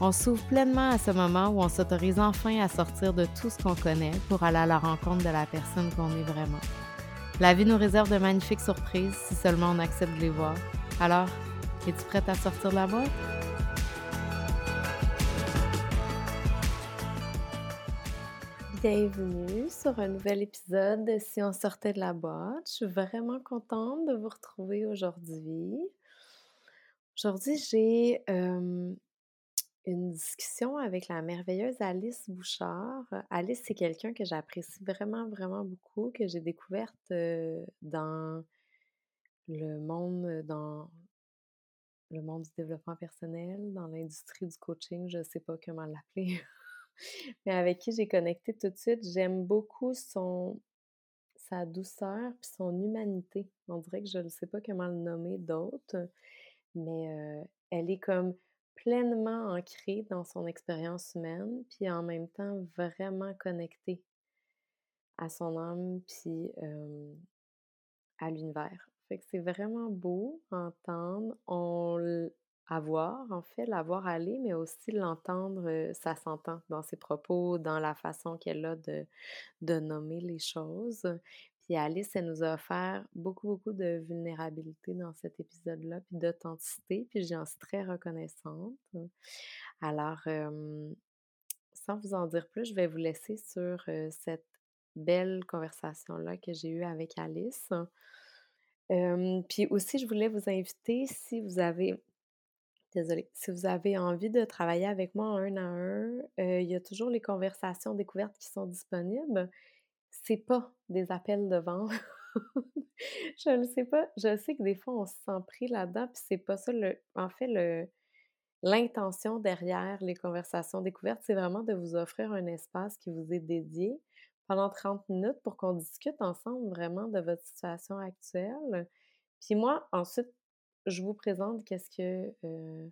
On s'ouvre pleinement à ce moment où on s'autorise enfin à sortir de tout ce qu'on connaît pour aller à la rencontre de la personne qu'on est vraiment. La vie nous réserve de magnifiques surprises si seulement on accepte de les voir. Alors, es-tu prête à sortir de la boîte? Bienvenue sur un nouvel épisode de Si on sortait de la boîte. Je suis vraiment contente de vous retrouver aujourd'hui. Aujourd'hui, j'ai une discussion avec la merveilleuse Alice Bouchard. Alice, c'est quelqu'un que j'apprécie vraiment, vraiment beaucoup, que j'ai découverte dans le monde, dans le monde du développement personnel, dans l'industrie du coaching, je ne sais pas comment l'appeler, mais avec qui j'ai connecté tout de suite. J'aime beaucoup son sa douceur puis son humanité. On dirait que je ne sais pas comment le nommer d'autre, mais elle est comme pleinement ancrée dans son expérience humaine, puis en même temps vraiment connectée à son âme, puis à l'univers. Fait que c'est vraiment beau entendre, on à voir, en fait, la voir aller, mais aussi l'entendre, ça s'entend dans ses propos, dans la façon qu'elle a de nommer les choses. Puis Alice, elle nous a offert beaucoup, beaucoup de vulnérabilité dans cet épisode-là, puis d'authenticité, puis j'en suis très reconnaissante. Alors, sans vous en dire plus, je vais vous laisser sur cette belle conversation-là que j'ai eue avec Alice. puis aussi, je voulais vous inviter, si vous avez Désolée. Si vous avez envie de travailler avec moi un à un, il y a toujours les conversations découvertes qui sont disponibles c'est pas des appels de vente. je ne sais pas. Je sais que des fois, on se sent pris là-dedans, puis c'est pas ça. Le, en fait, le, l'intention derrière les conversations découvertes, c'est vraiment de vous offrir un espace qui vous est dédié pendant 30 minutes pour qu'on discute ensemble vraiment de votre situation actuelle. Puis moi, ensuite, je vous présente qu'est-ce que euh,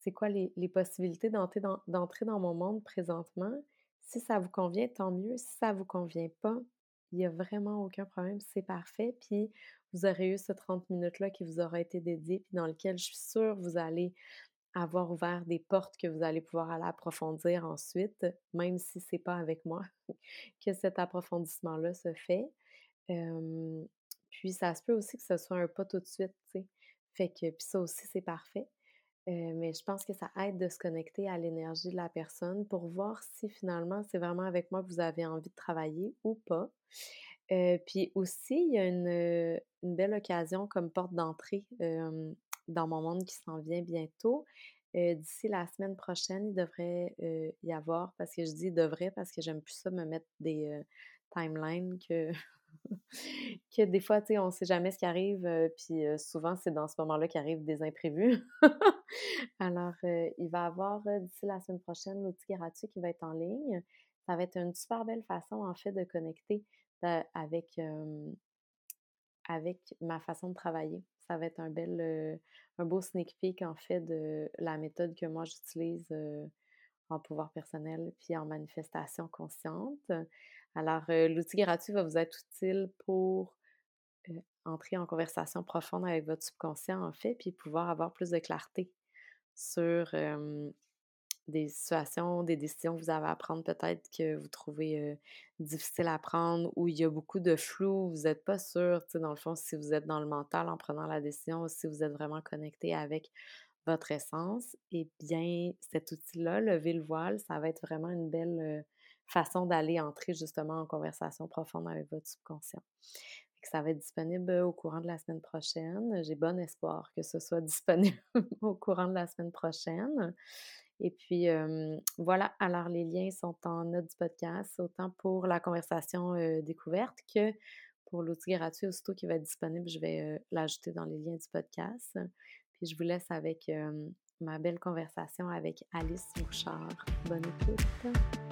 c'est quoi les, possibilités d'entrer dans, d'entrer dans mon monde présentement. Si ça vous convient, tant mieux. Si ça ne vous convient pas, il n'y a vraiment aucun problème, c'est parfait. Puis vous aurez eu ce 30 minutes-là qui vous aura été dédié, puis dans lequel je suis sûre vous allez avoir ouvert des portes que vous allez pouvoir aller approfondir ensuite, même si ce n'est pas avec moi que cet approfondissement-là se fait. puis ça se peut aussi que ce soit un pas tout de suite, tu sais. Fait que, puis ça aussi, c'est parfait. Euh, mais je pense que ça aide de se connecter à l'énergie de la personne pour voir si finalement c'est vraiment avec moi que vous avez envie de travailler ou pas. Euh, puis aussi, il y a une, belle occasion comme porte d'entrée dans mon monde qui s'en vient bientôt. Euh, d'ici la semaine prochaine, il devrait y avoir, parce que je dis devrait parce que j'aime plus ça me mettre des timelines que que des fois, tu sais, on ne sait jamais ce qui arrive, puis souvent, c'est dans ce moment-là qu'arrivent des imprévus. Alors, il va y avoir d'ici la semaine prochaine l'outil gratuit qui va être en ligne. Ça va être une super belle façon, en fait, de connecter avec, avec ma façon de travailler. Ça va être un bel, un beau sneak peek, en fait, de la méthode que moi j'utilise en pouvoir personnel puis en manifestation consciente. Alors, l'outil gratuit va vous être utile pour entrer en conversation profonde avec votre subconscient, en fait, puis pouvoir avoir plus de clarté sur des situations, des décisions que vous avez à prendre, peut-être que vous trouvez difficile à prendre, ou il y a beaucoup de flou, vous n'êtes pas sûr, tu sais, dans le fond, si vous êtes dans le mental en prenant la décision, si vous êtes vraiment connecté avec votre essence, eh bien, cet outil-là, lever le voile, ça va être vraiment une belle façon d'aller entrer justement en conversation profonde avec votre subconscient. Ça va être disponible au courant de la semaine prochaine. J'ai bon espoir que ce soit disponible au courant de la semaine prochaine. Et puis voilà, alors les liens sont en note du podcast, autant pour la conversation découverte que pour l'outil gratuit aussitôt qui va être disponible, je vais l'ajouter dans les liens du podcast. Puis je vous laisse avec ma belle conversation avec Alice Bouchard. Bonne écoute.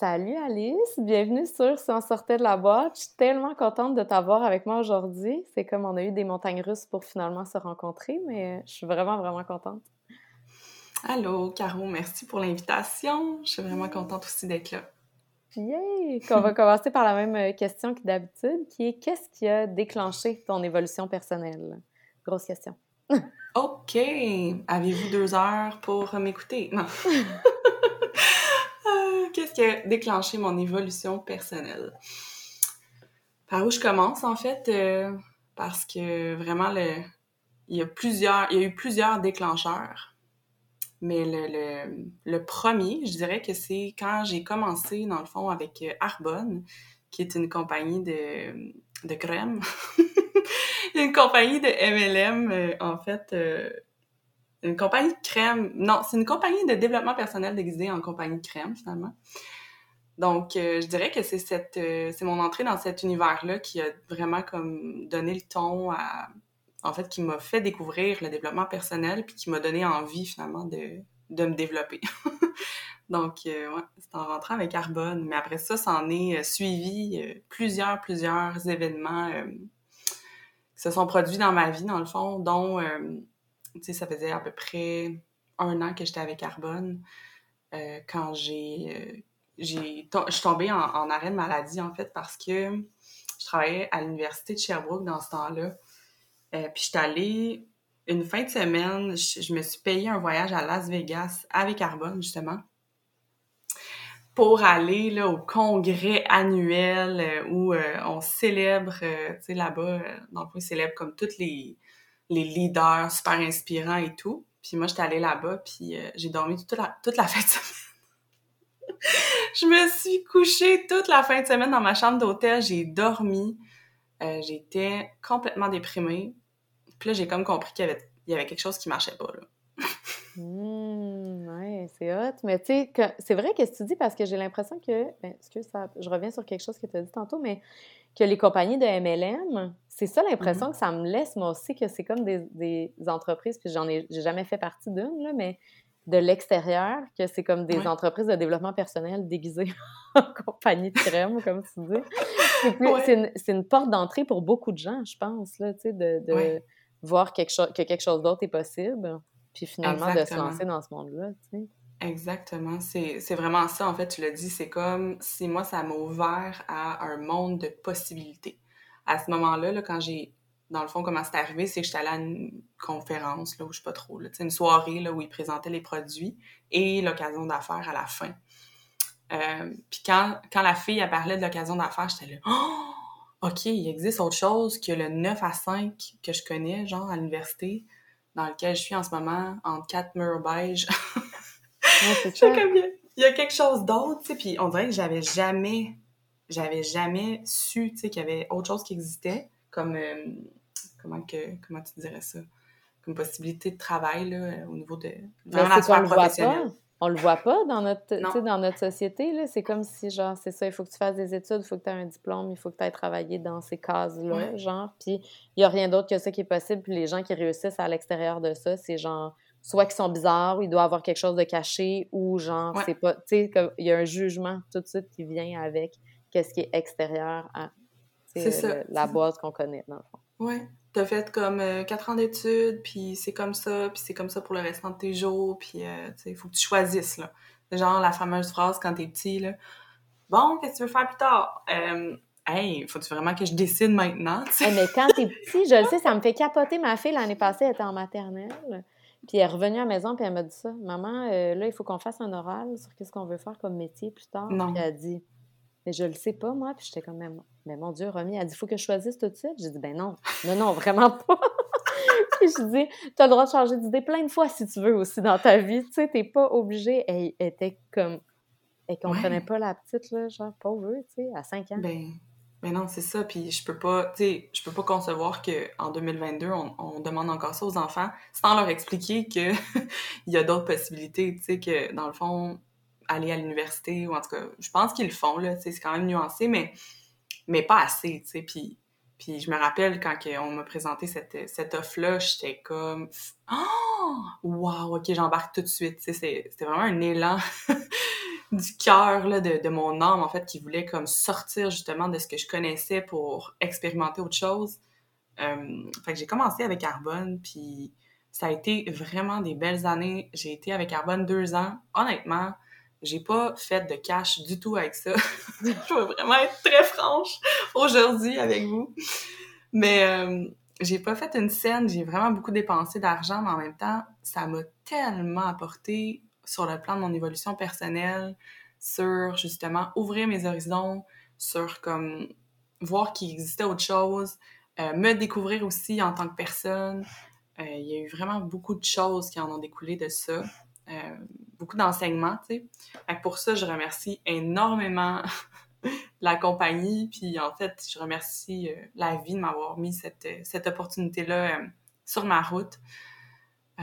Salut Alice, bienvenue sur Si on sortait de la boîte. Je suis tellement contente de t'avoir avec moi aujourd'hui. C'est comme on a eu des montagnes russes pour finalement se rencontrer, mais je suis vraiment, vraiment contente. Allô, Caro, merci pour l'invitation. Je suis vraiment contente aussi d'être là. Yay! On va commencer par la même euh, question que d'habitude, qui est qu'est-ce qui a déclenché ton évolution personnelle? Grosse question. OK! Avez-vous deux heures pour m'écouter? Non. qu'est-ce qui a déclenché mon évolution personnelle? Par où je commence, en fait, euh, parce que vraiment, il, y a plusieurs, il y a eu plusieurs déclencheurs. Mais le, premier, je dirais que c'est quand j'ai commencé, dans le fond, avec euh, Arbonne, qui est une compagnie de, de crème. une compagnie de MLM, euh, en fait, une compagnie de crème. Non, c'est une compagnie de développement personnel déguisée en compagnie de crème, finalement. Donc, euh, je dirais que c'est cette, euh, c'est mon entrée dans cet univers-là qui a vraiment comme donné le ton à, en fait, qui m'a fait découvrir le développement personnel puis qui m'a donné envie finalement de, de me développer. Donc, euh, ouais, c'est en rentrant avec Carbone. Mais après ça, ça en est suivi plusieurs, plusieurs événements qui se sont produits dans ma vie, dans le fond, dont tu sais, ça faisait à peu près un an que j'étais avec Carbone euh, quand j'ai. Euh, j'ai je suis tombée en, arrêt de maladie, en fait, parce que je travaillais à l'université de Sherbrooke dans ce temps-là. Euh, puis j'étais allée une fin de semaine, je, me suis payé un voyage à Las Vegas avec Carbone, justement, pour aller là, au congrès annuel où on célèbre, tu sais, là-bas, dans le fond, ils célèbrent comme toutes les, les leaders super inspirants et tout. Puis moi, j'étais allée là-bas, puis euh, j'ai dormi toute la, toute fin de semaine. je me suis couchée toute la fin de semaine dans ma chambre d'hôtel. J'ai dormi. Euh, j'étais complètement déprimée. Puis là, j'ai comme compris qu'il y avait, quelque chose qui marchait pas, là. mmh, ouais, c'est hot. Mais tu sais, c'est vrai qu'est-ce que tu dis parce que j'ai l'impression que. Ben, excuse, ça, je reviens sur quelque chose que tu as dit tantôt, mais que les compagnies de MLM, c'est ça l'impression mm-hmm. que ça me laisse, moi aussi, que c'est comme des, entreprises, puis j'en ai, j'ai jamais fait partie d'une, mais de l'extérieur, que c'est comme des entreprises de développement personnel déguisées en compagnie de crème, comme tu dis. C'est, une, porte d'entrée pour beaucoup de gens, je pense, là, tu sais, de, voir quelque que quelque chose d'autre est possible, puis finalement de se lancer dans ce monde-là, tu sais. Exactement. C'est vraiment ça, en fait, tu l'as dit. C'est comme si moi, ça m'a ouvert à un monde de possibilités. À ce moment-là, là, quand j'ai, dans le fond, comment c'est arrivé, c'est que j'étais allée à une conférence, là, où je sais pas trop, là, une soirée là, où ils présentaient les produits et l'occasion d'affaires à la fin. Euh, puis quand, quand la fille a parlé de l'occasion d'affaires, j'étais là, oh! OK, il existe autre chose que le 9 à 5 que je connais, genre à l'université, dans lequel je suis en ce moment, en quatre murs beige. Il y a quelque chose d'autre, tu sais, puis on dirait que j'avais jamais, j'avais jamais su, tu sais, qu'il y avait autre chose qui existait, comme, euh, comment que, comment tu dirais ça, comme possibilité de travail, là, au niveau de, vraiment la sphère professionnelle. On le voit pas dans notre, dans notre société. Là. C'est comme si, genre, c'est ça, il faut que tu fasses des études, il faut que tu aies un diplôme, il faut que tu aies travaillé dans ces cases-là, genre. Puis il n'y a rien d'autre que ça qui est possible. Puis les gens qui réussissent à l'extérieur de ça, c'est genre soit qu'ils sont bizarres, ou il doit avoir quelque chose de caché, ou genre, c'est pas, tu sais, il y a un jugement tout de suite qui vient avec qu'est-ce qui est extérieur à la boîte qu'on connaît, dans le fond. Ouais. T'as fait comme euh, quatre ans d'études, puis c'est comme ça, puis c'est comme ça pour le restant de tes jours, puis euh, tu sais, il faut que tu choisisses, là. Genre la fameuse phrase quand t'es petit, là. Bon, qu'est-ce que tu veux faire plus tard? Euh, hey, faut-tu vraiment que je décide maintenant? mais quand t'es petit, je le sais, ça me fait capoter. Ma fille, l'année passée, elle était en maternelle. Puis elle est revenue à la maison, puis elle m'a dit ça. Maman, euh, là, il faut qu'on fasse un oral sur qu'est-ce qu'on veut faire comme métier plus tard. Non. Puis elle a dit, mais je le sais pas, moi. Puis j'étais comme, mais mon Dieu, Romy, elle dit, il faut que je choisisse tout de suite? J'ai dit, ben non, non, non, vraiment pas. puis je dis, tu as le droit de changer d'idée plein de fois si tu veux aussi dans ta vie. Tu sais, t'es pas obligée. Elle était comme, elle comprenait pas la petite, là, genre, pauvre, tu sais, à 5 ans. Ben, mais non, c'est ça. Puis je peux pas, tu sais, je peux pas concevoir qu'en 2022, on, on, demande encore ça aux enfants sans leur expliquer qu'il y a d'autres possibilités, tu sais, que dans le fond, aller à l'université, ou en tout cas, je pense qu'ils le font, là, tu sais, c'est quand même nuancé, mais, mais pas assez, tu sais. Puis, Puis je me rappelle quand on m'a présenté cette, cette offre-là, j'étais comme Oh! Wow, ok, j'embarque tout de suite. C'était vraiment un élan du cœur de, de mon âme, en fait, qui voulait comme sortir justement de ce que je connaissais pour expérimenter autre chose. Euh, fait que j'ai commencé avec Arbonne, puis ça a été vraiment des belles années. J'ai été avec Arbonne deux ans. Honnêtement, j'ai pas fait de cash du tout avec ça. je veux vraiment être très franche aujourd'hui avec vous. Mais euh, j'ai pas fait une scène, j'ai vraiment beaucoup dépensé d'argent, mais en même temps, ça m'a tellement apporté sur le plan de mon évolution personnelle, sur justement ouvrir mes horizons, sur comme voir qu'il existait autre chose, euh, me découvrir aussi en tant que personne. Euh, il y a eu vraiment beaucoup de choses qui en ont découlé de ça. Euh, beaucoup d'enseignements, tu. Pour ça, je remercie énormément la compagnie, puis en fait, je remercie la vie de m'avoir mis cette, cette opportunité-là sur ma route.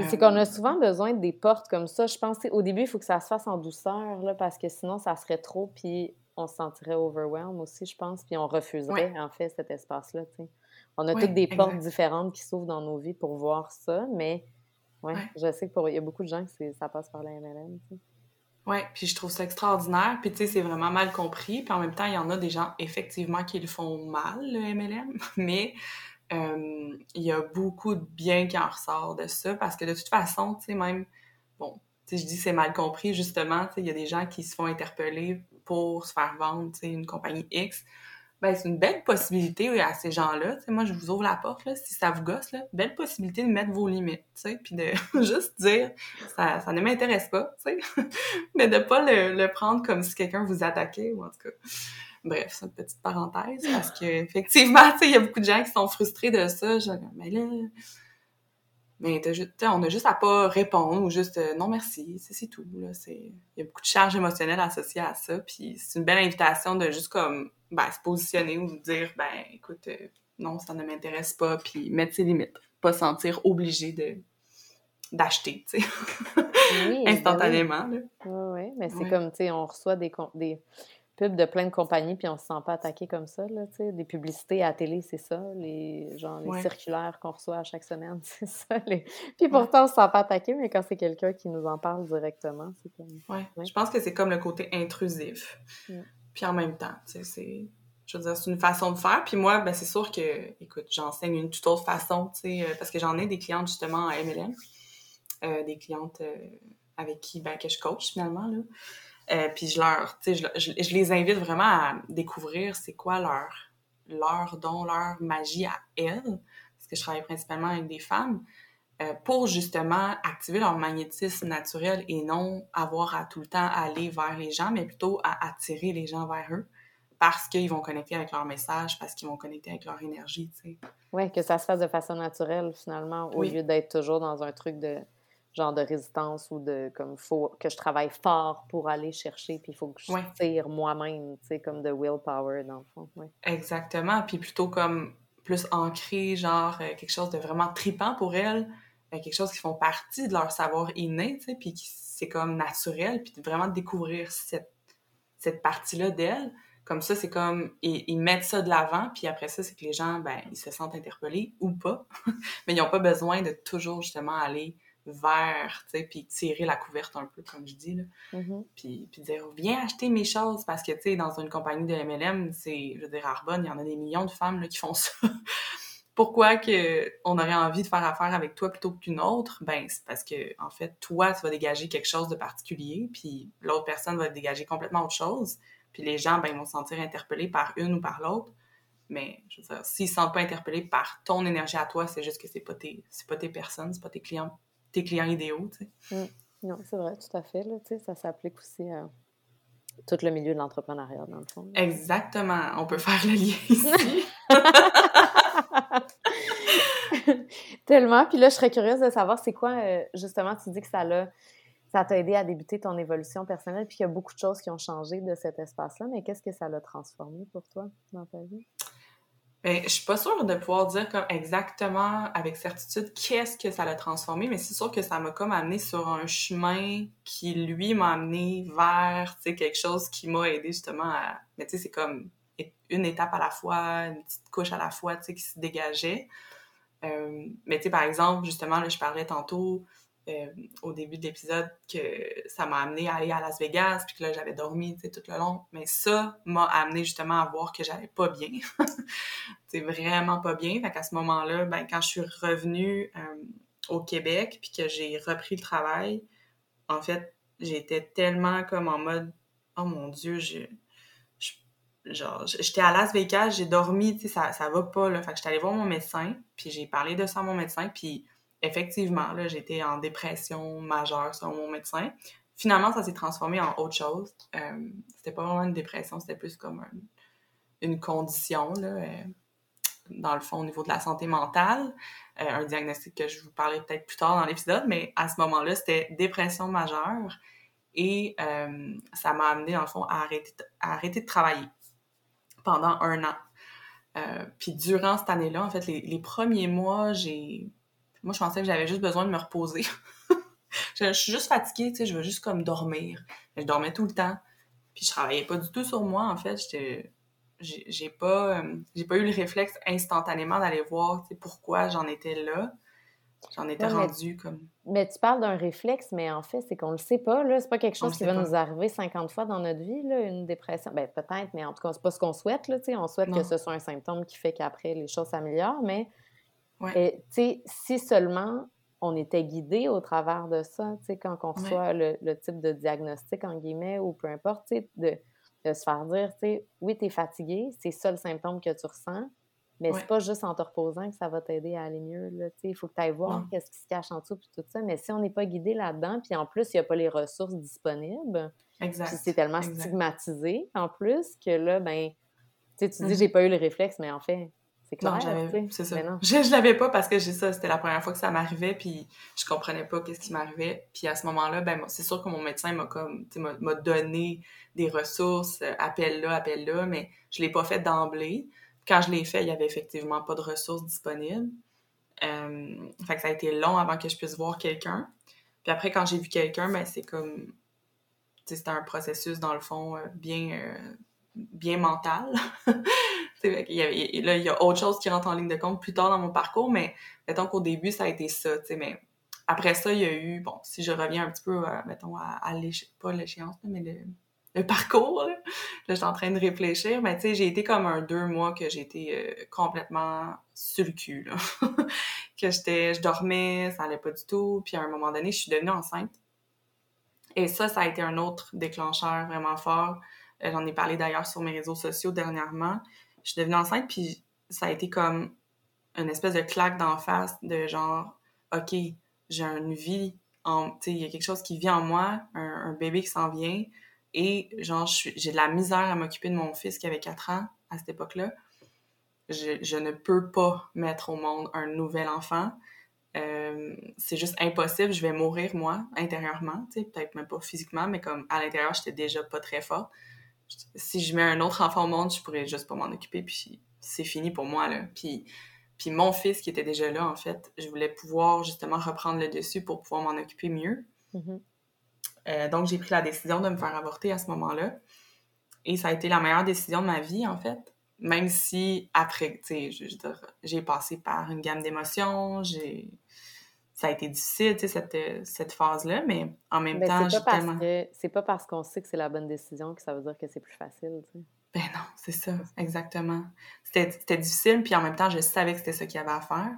C'est qu'on a souvent besoin des portes comme ça. Je pense au début, il faut que ça se fasse en douceur, là, parce que sinon, ça serait trop, puis on se sentirait overwhelmed aussi, je pense, puis on refuserait, en fait, cet espace-là. On a toutes des portes différentes qui s'ouvrent dans nos vies pour voir ça, mais ouais, je sais qu'il y a beaucoup de gens que ça passe par la MLM. Oui, puis je trouve ça extraordinaire. Puis tu sais, c'est vraiment mal compris. Puis en même temps, il y en a des gens effectivement qui le font mal, le MLM. Mais il y a beaucoup de bien qui en ressort de ça parce que de toute façon, tu sais, même, bon, tu sais, je dis c'est mal compris, justement, tu sais, il y a des gens qui se font interpeller pour se faire vendre, tu sais, une compagnie X ben, c'est une belle possibilité à ces gens-là. Moi, je vous ouvre la porte, là, si ça vous gosse, là, belle possibilité de mettre vos limites, puis de juste dire ça, ça ne m'intéresse pas, mais de pas le, le, prendre comme si quelqu'un vous attaquait, ou en tout cas. Bref, c'est une petite parenthèse, parce que effectivement, il y a beaucoup de gens qui sont frustrés de ça. Mais là, mais on a juste à pas répondre ou juste euh, non merci, c'est tout. Il y a beaucoup de charges émotionnelles associées à ça. Puis c'est une belle invitation de juste comme ben, se positionner ou dire ben écoute, euh, non, ça ne m'intéresse pas, puis mettre ses limites. Pas sentir obligé de d'acheter, tu sais. Ben Instantanément. Oui, oui, mais c'est comme, tu sais, on reçoit des, des, pubs de plein de compagnies, puis on se sent pas attaqué comme ça, là, tu sais. Des publicités à la télé, c'est ça. Les, genre, les circulaires qu'on reçoit à chaque semaine, c'est ça. Puis pourtant, on se sent pas attaqué, mais quand c'est quelqu'un qui nous en parle directement, c'est comme... Ouais. Je pense que c'est comme le côté intrusif. Puis en même temps, tu sais, c'est... Je veux dire, c'est une façon de faire. Puis moi, ben c'est sûr que, écoute, j'enseigne une toute autre façon, tu sais, euh, parce que j'en ai des clientes, justement, à MLM. Euh, des clientes euh, avec qui, ben, que je coach, finalement, là. Euh, puis je leur, tu sais, je, je, les invite vraiment à découvrir c'est quoi leur, leur don, leur magie à elles, parce que je travaille principalement avec des femmes, euh, pour justement activer leur magnétisme naturel et non avoir à tout le temps aller vers les gens, mais plutôt à attirer les gens vers eux parce qu'ils vont connecter avec leur message, parce qu'ils vont connecter avec leur énergie, tu sais. Oui, que ça se fasse de façon naturelle, finalement, au lieu d'être toujours dans un truc de genre de résistance ou de comme faut que je travaille fort pour aller chercher puis il faut que je tire moi-même, tu sais comme de willpower dans le fond. Exactement, puis plutôt comme plus ancré genre euh, quelque chose de vraiment tripant pour elles, euh, quelque chose qui font partie de leur savoir inné, tu sais, puis c'est comme naturel, puis vraiment découvrir cette cette partie-là d'elles. Comme ça, c'est comme, ils, ils, mettent ça de l'avant, puis après ça, c'est que les gens, ben, ils se sentent interpellés ou pas. Mais ils n'ont pas besoin de toujours, justement, aller vers, tu sais, puis tirer la couverte un peu, comme je dis, là. Mm-hmm. Puis, puis dire, viens acheter mes choses, parce que, tu sais, dans une compagnie de MLM, c'est, je veux dire, Arbonne, il y en a des millions de femmes, là, qui font ça. Pourquoi que on aurait envie de faire affaire avec toi plutôt qu'une autre? Ben, c'est parce que, en fait, toi, tu vas dégager quelque chose de particulier, puis l'autre personne va dégager complètement autre chose. Puis les gens, ben, ils vont se sentir interpellés par une ou par l'autre. Mais, je veux dire, s'ils se sentent pas interpellés par ton énergie à toi, c'est juste que c'est pas tes, c'est pas tes personnes, c'est pas tes clients tes clients idéaux, tu sais. Mm. Non, c'est vrai, tout à fait. Là, ça s'applique aussi à tout le milieu de l'entrepreneuriat, dans le fond. Exactement. On peut faire le lien ici. Tellement. Puis là, je serais curieuse de savoir, c'est quoi, euh, justement, tu dis que ça l'a ça t'a aidé à débuter ton évolution personnelle, puis qu'il y a beaucoup de choses qui ont changé de cet espace-là, mais qu'est-ce que ça l'a transformé pour toi dans ta vie? Ben, je suis pas sûre de pouvoir dire comme exactement avec certitude qu'est-ce que ça l'a transformé, mais c'est sûr que ça m'a comme amené sur un chemin qui, lui, m'a amené vers, quelque chose qui m'a aidé justement à... Mais tu sais, c'est comme une étape à la fois, une petite couche à la fois, qui se dégageait. Euh, mais tu sais, par exemple, justement, là, je parlais tantôt euh, au début de l'épisode que ça m'a amené à aller à Las Vegas, puis que là, j'avais dormi, tout le long. Mais ça m'a amené justement à voir que j'allais pas bien. c'est vraiment pas bien. Fait qu'à ce moment-là, ben, quand je suis revenue euh, au Québec, puis que j'ai repris le travail, en fait, j'étais tellement comme en mode « Oh mon Dieu, je, genre, j'étais à Las Vegas, j'ai dormi, tu sais, ça, ça va pas, là. Fait que j'étais allée voir mon médecin, puis j'ai parlé de ça à mon médecin, puis effectivement, là, j'étais en dépression majeure selon mon médecin. Finalement, ça s'est transformé en autre chose. Euh, c'était pas vraiment une dépression, c'était plus comme une condition, là, euh, dans le fond, au niveau de la santé mentale. Euh, un diagnostic que je vous parlerai peut-être plus tard dans l'épisode, mais à ce moment-là, c'était dépression majeure. Et ça m'a amené, dans le fond, à arrêter, à arrêter de travailler pendant un an. Euh, puis durant cette année-là, en fait, les, premiers mois, j'ai... Moi, je pensais que j'avais juste besoin de me reposer. je, suis juste fatiguée, tu sais, je veux juste comme dormir. je dormais tout le temps. Puis je travaillais pas du tout sur moi, en fait. J'ai pas, euh, j'ai pas eu le réflexe instantanément d'aller voir pourquoi j'en étais là. J'en étais rendue comme. Mais tu parles d'un réflexe, mais en fait, c'est qu'on le sait pas. Là, c'est pas quelque chose qui va nous arriver 50 fois dans notre vie, là, une dépression. Ben, peut-être, mais en tout cas, c'est pas ce qu'on souhaite. Là, on souhaite que ce soit un symptôme qui fait qu'après, les choses s'améliorent. Mais ouais. si seulement on était guidé au travers de ça, quand on reçoit le, type de diagnostic, en guillemets, ou peu importe, de, de se faire dire, oui, tu es fatigué, c'est ça le symptôme que tu ressens, mais c'est pas juste en te reposant que ça va t'aider à aller mieux. Il faut que tu ailles voir qu'est-ce qui se cache en dessous puis tout ça. Mais si on n'est pas guidé là-dedans, puis en plus, il n'y a pas les ressources disponibles, c'est tellement stigmatisé en plus que là, ben, tu dis, j'ai pas eu le réflexe, mais en fait, c'est clair. c'est ça. Je, je l'avais pas parce que j'ai ça, c'était la première fois que ça m'arrivait, puis je comprenais pas qu'est-ce qui m'arrivait. Puis à ce moment-là, ben, c'est sûr que mon médecin m'a comme, m'a donné des ressources, euh, appelle là, appelle là, mais je l'ai pas fait d'emblée quand je l'ai fait, il y avait effectivement pas de ressources disponibles. Euh, fait que ça a été long avant que je puisse voir quelqu'un. Puis après, quand j'ai vu quelqu'un, ben c'est comme... C'était un processus, dans le fond, euh, bien, euh, bien mental. il y a, là, il y a autre chose qui rentre en ligne de compte plus tard dans mon parcours, mais mettons qu'au début, ça a été ça, mais après ça, il y a eu, bon, si je reviens un petit peu, mettons, à, à pas l'échéance, mais le, parcours. Là, je suis en train de réfléchir. Mais tu sais, j'ai été comme un deux mois que j'étais euh, complètement sur le cul. Que j'étais, je dormais, ça allait pas du tout. Puis à un moment donné, je suis devenue enceinte. Et ça, ça a été un autre déclencheur vraiment fort. J'en ai parlé d'ailleurs sur mes réseaux sociaux dernièrement. Je suis devenue enceinte, puis ça a été comme une espèce de claque d'en face de genre, OK, j'ai une vie, il y a quelque chose qui vit en moi, un bébé qui s'en vient et genre, j'ai de la misère à m'occuper de mon fils qui avait 4 ans à cette époque-là. Je, je, ne peux pas mettre au monde un nouvel enfant. Euh, c'est juste impossible. Je vais mourir, moi, intérieurement. Peut-être même pas physiquement, mais comme à l'intérieur, j'étais déjà pas très forte. Si je mets un autre enfant au monde, je pourrais juste pas m'en occuper, puis c'est fini pour moi, là. Puis, puis mon fils qui était déjà là, en fait, je voulais pouvoir justement reprendre le dessus pour pouvoir m'en occuper mieux. Mm-hmm. Euh, donc, j'ai pris la décision de me faire avorter à ce moment-là. Et ça a été la meilleure décision de ma vie, en fait. Même si, après, tu sais, j'ai passé par une gamme d'émotions, j'ai... Ça a été difficile, tu sais, cette, cette phase-là, mais en même ben, temps, j'ai tellement... C'est pas parce qu'on sait que c'est la bonne décision que ça veut dire que c'est plus facile, tu sais. Ben non, c'est ça, exactement. C'était difficile, puis en même temps, je savais que c'était ça qu'il y avait à faire.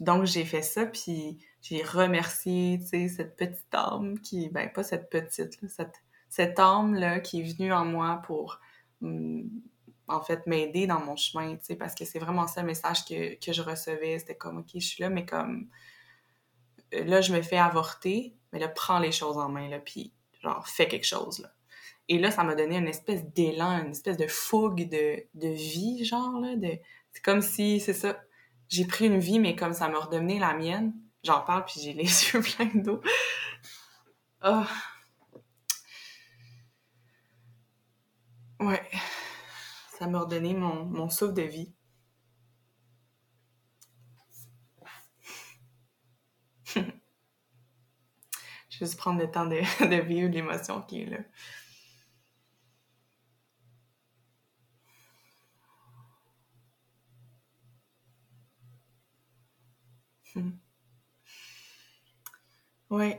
Donc, j'ai fait ça, puis j'ai remercié, tu sais, cette petite âme qui, ben pas cette petite, cette, cette âme-là qui est venue en moi pour, mm, en fait, m'aider dans mon chemin, tu sais, parce que c'est vraiment ça le message que, que je recevais. C'était comme, OK, je suis là, mais comme, euh, là, je me fais avorter, mais là, prends les choses en main, là, puis, genre, fais quelque chose, là. Et là, ça m'a donné une espèce d'élan, une espèce de fougue de, vie, genre, là. C'est comme si, c'est ça, j'ai pris une vie, mais comme ça m'a redonné la mienne, J'en parle, puis j'ai les yeux pleins d'eau. Oh. Ouais. Ça m'a redonné mon, mon souffle de vie. Je Juste prendre le temps de, de vivre l'émotion qui est là. Hmm. Oui.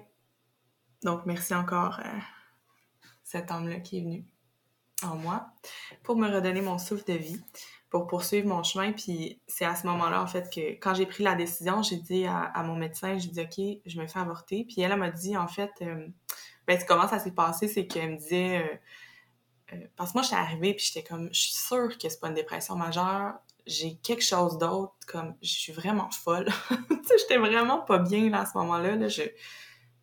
Donc, merci encore à cet homme-là qui est venu en moi pour me redonner mon souffle de vie pour poursuivre mon chemin. Puis c'est à ce moment-là, en fait, que quand j'ai pris la décision, j'ai dit à, mon médecin, j'ai dit, OK, je me fais avorter. Puis elle, m'a dit, en fait, euh, ben, comment ça s'est passé, c'est qu'elle me disait, euh, euh, parce que moi, j'étais arrivée, puis j'étais comme, je suis sûre que c'est pas une dépression majeure, j'ai quelque chose d'autre, comme, je suis vraiment folle. tu sais, j'étais vraiment pas bien, là, à ce moment-là, là, je...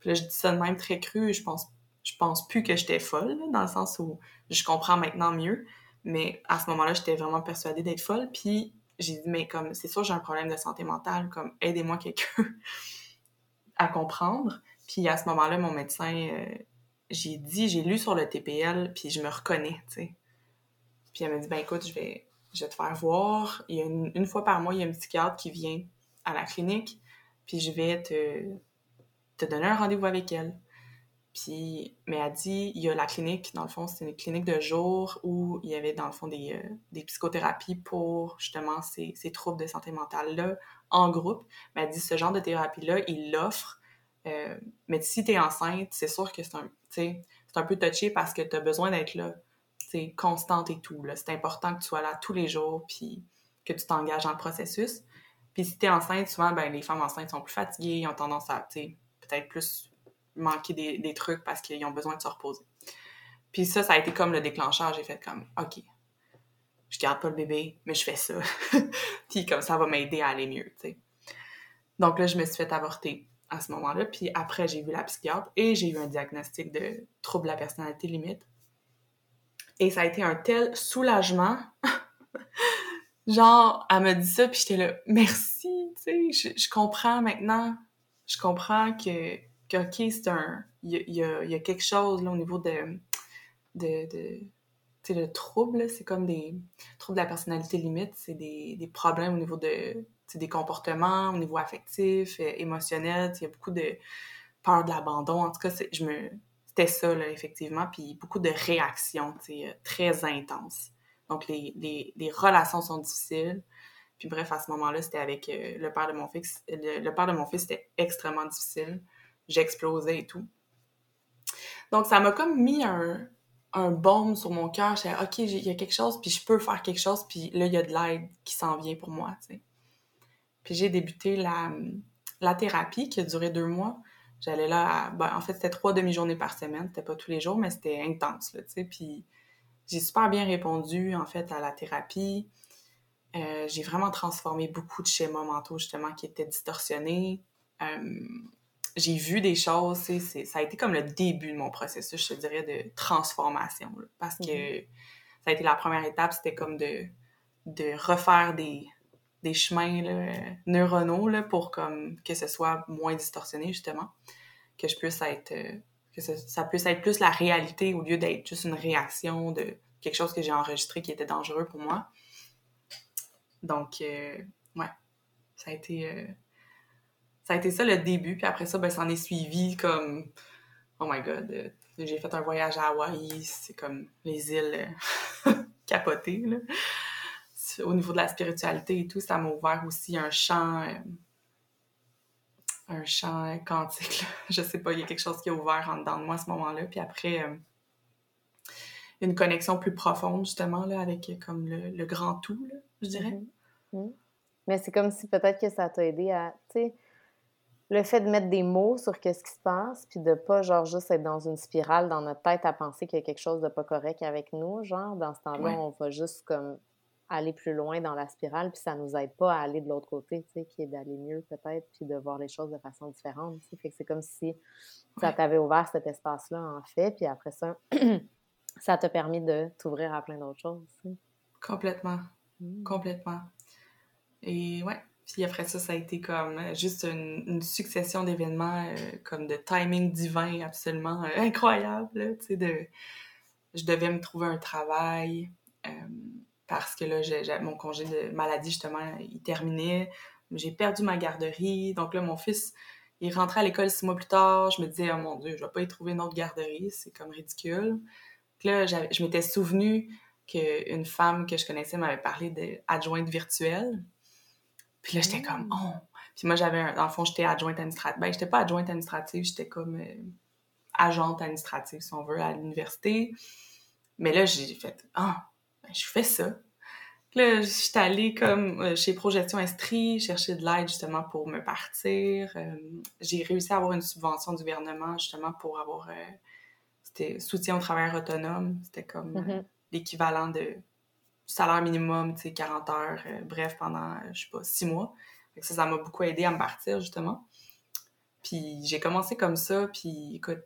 Puis là, je dis ça de même très cru, je pense je pense plus que j'étais folle, dans le sens où je comprends maintenant mieux. Mais à ce moment-là, j'étais vraiment persuadée d'être folle. Puis j'ai dit, mais comme, c'est sûr, j'ai un problème de santé mentale, comme, aidez-moi quelqu'un à comprendre. Puis à ce moment-là, mon médecin, euh, j'ai dit, j'ai lu sur le TPL, puis je me reconnais, tu sais. Puis elle m'a dit, ben écoute, je vais, je te faire voir. Il y a une, une, fois par mois, il y a un psychiatre qui vient à la clinique, puis je vais te, te donner un rendez-vous avec elle. Puis, mais elle dit, il y a la clinique, dans le fond, c'est une clinique de jour où il y avait, dans le fond, des, euh, psychothérapies pour, justement, ces, ces troubles de santé mentale-là, en groupe. Mais elle dit, ce genre de thérapie-là, il l'offre. Euh, mais si tu es enceinte, c'est sûr que c'est un, un peu touché parce que tu as besoin d'être là, c'est constante et tout. C'est important que tu sois là tous les jours, puis que tu t'engages dans le processus. Puis si tu es enceinte, souvent, ben, les femmes enceintes sont plus fatiguées, ont tendance à, peut-être plus manquer des, trucs parce qu'ils ont besoin de se reposer. Puis ça, ça a été comme le déclencheur. J'ai fait comme, OK, je garde pas le bébé, mais je fais ça. puis comme ça va m'aider à aller mieux, tu sais. Donc là, je me suis fait avorter à ce moment-là. Puis après, j'ai vu la psychiatre et j'ai eu un diagnostic de trouble de la personnalité limite. Et ça a été un tel soulagement. Genre, elle m'a dit ça, puis j'étais là, merci, tu sais, je comprends maintenant. Je comprends que OK, c'est un. Il y a, quelque chose là, au niveau de. de, de le trouble, c'est comme des troubles de la personnalité limite, c'est des, problèmes au niveau de, des comportements, au niveau affectif, euh, émotionnel. Il y a beaucoup de peur de l'abandon. En tout cas, je me, c'était ça, là, effectivement. Puis beaucoup de réactions euh, très intenses. Donc, les, relations sont difficiles. Puis bref, à ce moment-là, c'était avec euh, le père de mon fils. Le père de mon fils, c'était extrêmement difficile j'explosais et tout. Donc, ça m'a comme mis un, un baume sur mon cœur. J'étais, OK, il y a quelque chose, puis je peux faire quelque chose, puis là, il y a de l'aide qui s'en vient pour moi. Puis j'ai débuté la, la thérapie qui a duré deux mois. J'allais là, ben, en fait, c'était trois demi-journées par semaine. C'était pas tous les jours, mais c'était intense, là, tu sais. Puis j'ai super bien répondu, en fait, à la thérapie. Euh, j'ai vraiment transformé beaucoup de schémas mentaux, justement, qui étaient distorsionnés. Euh, j'ai vu des choses, c'est, ça a été comme le début de mon processus, je te dirais, de transformation. parce que ça a été la première étape, c'était comme de, de refaire des, des chemins là, neuronaux là, pour comme, que ce soit moins distorsionné, justement. Que je puisse être. Euh, que ça, puisse être plus la réalité au lieu d'être juste une réaction de quelque chose que j'ai enregistré qui était dangereux pour moi. Donc, euh, ouais, ça a été. Euh, ça a été ça le début. Puis après ça, ben, ça en est suivi comme, oh my god, euh, j'ai fait un voyage à Hawaï, c'est comme les îles euh, capotées, là. Au niveau de la spiritualité et tout, ça m'a ouvert aussi un champ, euh, un champ quantique, là. Je sais pas, il y a quelque chose qui a ouvert en dedans de moi à ce moment-là. Puis après, une connexion plus profonde, justement, là, avec comme le, grand tout, là, je dirais. Mm-hmm. Mm-hmm. Mais c'est comme si peut-être que ça t'a aidé à, tu sais, le fait de mettre des mots sur qu'est-ce qui se passe, puis de pas, genre, juste être dans une spirale dans notre tête à penser qu'il y a quelque chose de pas correct avec nous, genre, dans ce temps-là, on va juste, comme, aller plus loin dans la spirale, puis ça nous aide pas à aller de l'autre côté, tu sais, qui est d'aller mieux, peut-être, puis de voir les choses de façon différente, tu sais. Fait que c'est comme si ça t'avait ouvert cet espace-là, en fait, puis après ça, ça t'a permis de t'ouvrir à plein d'autres choses, Complètement. Mmh. Complètement. Et ouais, puis après ça, ça a été comme euh, juste une, succession d'événements, euh, comme de timing divin absolument euh, incroyable. Tu de, je devais me trouver un travail parce que là, j'ai, mon congé de maladie, justement, il terminait. J'ai perdu ma garderie. Donc là, mon fils, il rentrait à l'école six mois plus tard. Je me disais, oh mon Dieu, je vais pas y trouver une autre garderie. C'est comme ridicule. Puis là, je m'étais souvenu qu'une femme que je connaissais m'avait parlé d'adjointe virtuelle. Puis là, j'étais comme, mmh. oh! Puis moi, j'avais, dans le fond, j'étais adjointe administrative. Ben, j'étais pas adjointe administrative, j'étais comme euh, agente administrative, si on veut, à l'université. Mais là, j'ai fait, ah, ben, je fais ça. Là, je suis allée comme euh, chez Progestion Estrie, chercher de l'aide justement pour me partir. Euh, j'ai réussi à avoir une subvention du gouvernement justement pour avoir euh, c'était soutien au travail autonome. C'était comme Mhm. l'équivalent de salaire minimum, tu sais, 40 heures, bref, pendant, je sais pas, six mois. Ça, ça m'a beaucoup aidé à me partir justement. Puis j'ai commencé comme ça, puis écoute,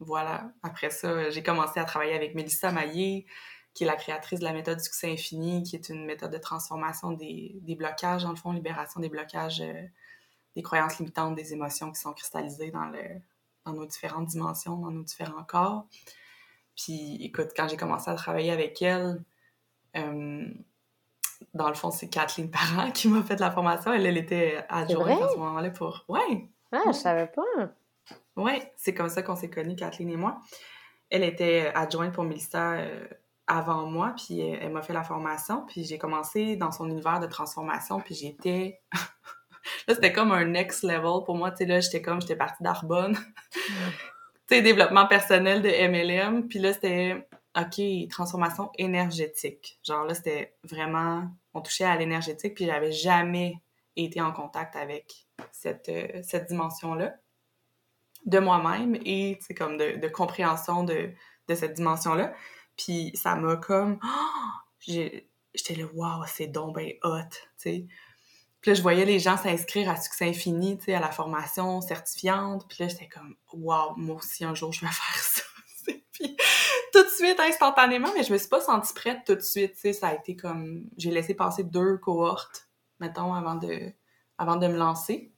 voilà. Après ça, j'ai commencé à travailler avec Mélissa Maillé, qui est la créatrice de la méthode du succès infini, qui est une méthode de transformation des, blocages, dans le fond, libération des blocages, euh, des croyances limitantes, des émotions qui sont cristallisées dans, dans nos différentes dimensions, dans nos différents corps. Puis, écoute, quand j'ai commencé à travailler avec elle, euh, dans le fond, c'est Kathleen Parent qui m'a fait la formation. Elle, elle était adjointe à ce moment-là pour... Ouais! Ah, je savais pas. Oui, c'est comme ça qu'on s'est connus, Kathleen et moi. Elle était adjointe pour Mélissa euh, avant moi, puis elle, elle m'a fait la formation, puis j'ai commencé dans son univers de transformation, puis j'étais... là, c'était comme un next level pour moi, tu sais, là, j'étais comme, j'étais partie d'Arbonne, tu sais, développement personnel de MLM, puis là, c'était, OK, transformation énergétique. Genre là, c'était vraiment, on touchait à l'énergétique, puis j'avais jamais été en contact avec cette, euh, cette dimension-là de moi-même et c'est comme de, compréhension de, de cette dimension-là. Puis ça m'a comme... Oh! J'étais là, waouh, c'est donc ben hot, tu sais. Puis là, je voyais les gens s'inscrire à Succès Infini, tu sais, à la formation certifiante. Puis là, j'étais comme, waouh, moi aussi, un jour, je vais faire ça. Puis suite, instantanément, mais je me suis pas sentie prête tout de suite. Ça a été comme... J'ai laissé passer deux cohortes, mettons, avant de, avant de me lancer.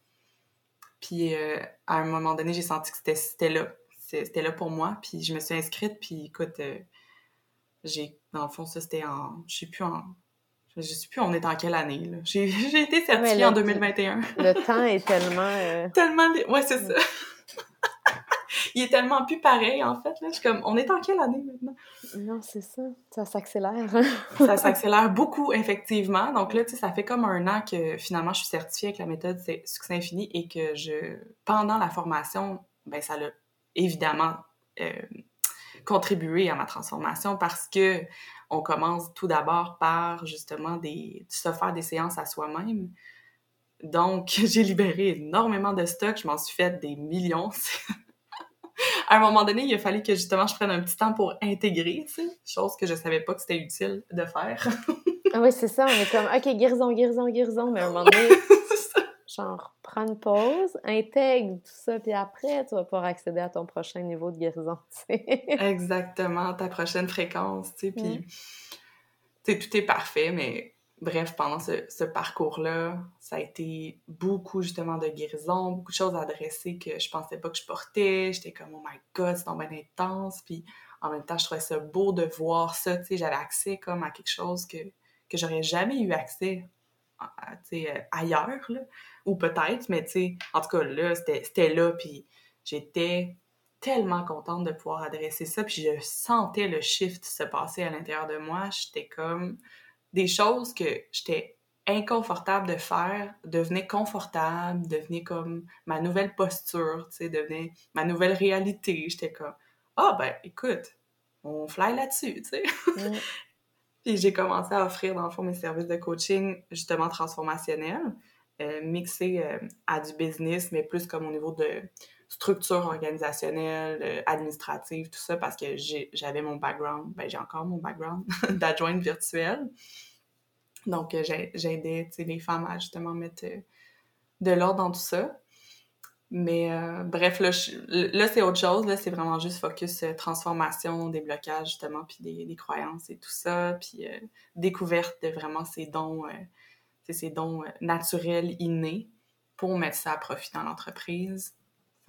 Puis euh, à un moment donné, j'ai senti que c'était- c'était là. C'était là pour moi. Puis je me suis inscrite. Puis écoute, euh, j'ai, dans le fond, ça c'était en. Je sais plus en. Je sais plus, on est en quelle année, là. J'ai j'ai été certifiée là, en tu- 2021. Le temps est tellement. euh, tellement. Ouais, c'est ça. Il est tellement plus pareil, en fait. Là. Je suis comme, on est en quelle année maintenant? Non, c'est ça. Ça s'accélère. ça s'accélère beaucoup, effectivement. Donc là, tu sais, ça fait comme un an que finalement, je suis certifiée avec la méthode c'est Succès Infini et que je, pendant la formation, ben ça l'a évidemment euh, contribué à ma transformation parce que on commence tout d'abord par justement des, se faire des séances à soi-même. Donc, j'ai libéré énormément de stock. Je m'en suis fait des millions. À un moment donné, il a fallu que justement je prenne un petit temps pour intégrer, tu sais, chose que je savais pas que c'était utile de faire. Ah oui, c'est ça. On est comme, OK, guérison, guérison, guérison. Mais à un moment donné, genre, prends une pause, intègre tout ça, puis après, tu vas pouvoir accéder à ton prochain niveau de guérison, tu sais. Exactement, ta prochaine fréquence, tu sais, puis tu sais, tout est parfait, mais bref, pendant ce, parcours-là, ça a été beaucoup justement de guérison, beaucoup de choses à adresser que je pensais pas que je portais, j'étais comme « Oh my God, c'est bien intense », puis en même temps, je trouvais ça beau de voir ça, tu sais, j'avais accès comme à quelque chose que, que j'aurais jamais eu accès à- à, euh, ailleurs, là, ou peut-être, mais tu sais, en tout cas, là, c'était là, puis j'étais tellement contente de pouvoir adresser ça, puis je sentais le shift se passer à l'intérieur de moi. J'étais comme des choses que j'étais inconfortable de faire devenaient confortables, devenaient comme ma nouvelle posture, tu sais, devenaient ma nouvelle réalité. J'étais comme ah ben écoute, on fly là-dessus, tu sais. Mm. Puis j'ai commencé à offrir dans le fond mes services de coaching justement transformationnels, euh, mixés euh, à du business, mais plus comme au niveau de structure organisationnelle, euh, administrative, tout ça, parce que j'avais mon background, ben j'ai encore mon background d'adjointe virtuelle. Donc euh, j'ai- j'aidais les femmes à justement mettre euh, de l'ordre dans tout ça. Mais bref, là, là c'est autre chose. Là, c'est vraiment juste focus euh, transformation, déblocage, justement, puis des, croyances et tout ça. Puis découverte de vraiment ces dons, ces dons naturels, innés, pour mettre ça à profit dans l'entreprise.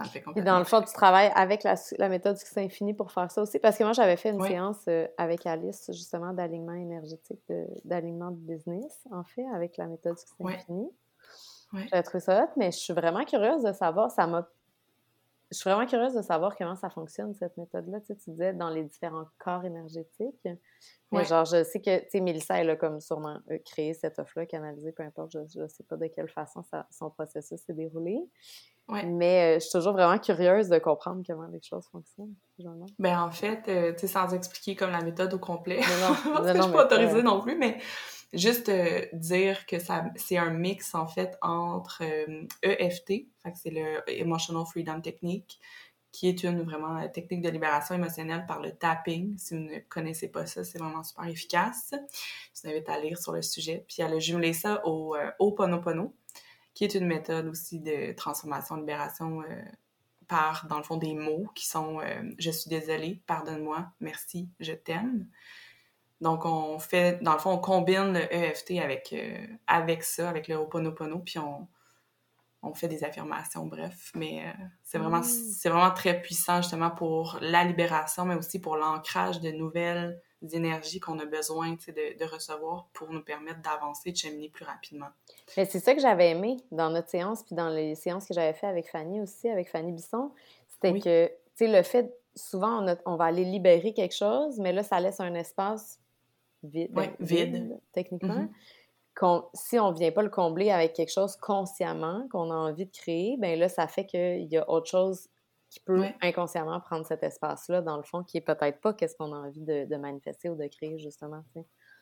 Ça me fait Puis complètement dans le fond, tu travailles avec la, la méthode du infini pour faire ça aussi. Parce que moi, j'avais fait une Oui. séance euh, avec Alice, justement, d'alignement énergétique, d'alignement de, business, en fait, avec la méthode du Oui. infini. Oui. J'avais trouvé ça hot, mais je suis vraiment curieuse de savoir, ça m'a je suis vraiment curieuse de savoir comment ça fonctionne, cette méthode-là. Tu, sais, tu disais dans les différents corps énergétiques. Genre, je sais que, tu sais, Mélissa, elle a comme sûrement euh, créé cette offre-là, canalisée, peu importe, je ne sais pas de quelle façon ça, son processus s'est déroulé. Mais euh, je suis toujours vraiment curieuse de comprendre comment les choses fonctionnent. Ben en fait, euh, tu sais, sans expliquer comme la méthode au complet, non, non, je suis pas autorisée non plus, mais juste euh, dire que ça c'est un mix en fait entre EFT, e fait que c'est le Emotional Freedom Technique, qui est une vraiment technique de libération émotionnelle par le tapping. Si vous ne connaissez pas ça, c'est vraiment super efficace. Je vous invite à lire sur le sujet. Puis elle a jumelé ça au Ho'oponopono, qui est une méthode aussi de transformation, libération euh, par, dans le fond, des mots qui sont euh, Je suis désolée, pardonne-moi, merci, je t'aime ». Donc, on fait, dans le fond, on combine le EFT avec, euh, avec ça, avec le Ho'oponopono, puis on, on fait des affirmations, bref. Mais c'est vraiment, mmh. vraiment très puissant, justement, pour la libération, mais aussi pour l'ancrage de nouvelles d'énergie qu'on a besoin de, de, recevoir pour nous permettre d'avancer, de cheminer plus rapidement. Mais c'est ça que j'avais aimé dans notre séance, puis dans les séances que j'avais fait avec Fanny aussi, avec Fanny Bisson, c'était que, tu sais, le fait, souvent, on, va aller libérer quelque chose, mais là, ça laisse un espace vide, vide. techniquement. Mm-hmm. si on ne vient pas le combler avec quelque chose consciemment qu'on a envie de créer, ben là, ça fait qu'il y a autre chose qui peut inconsciemment prendre cet espace-là, dans le fond, qui est peut-être pas qu'est-ce qu'on a envie de, manifester ou de créer, justement.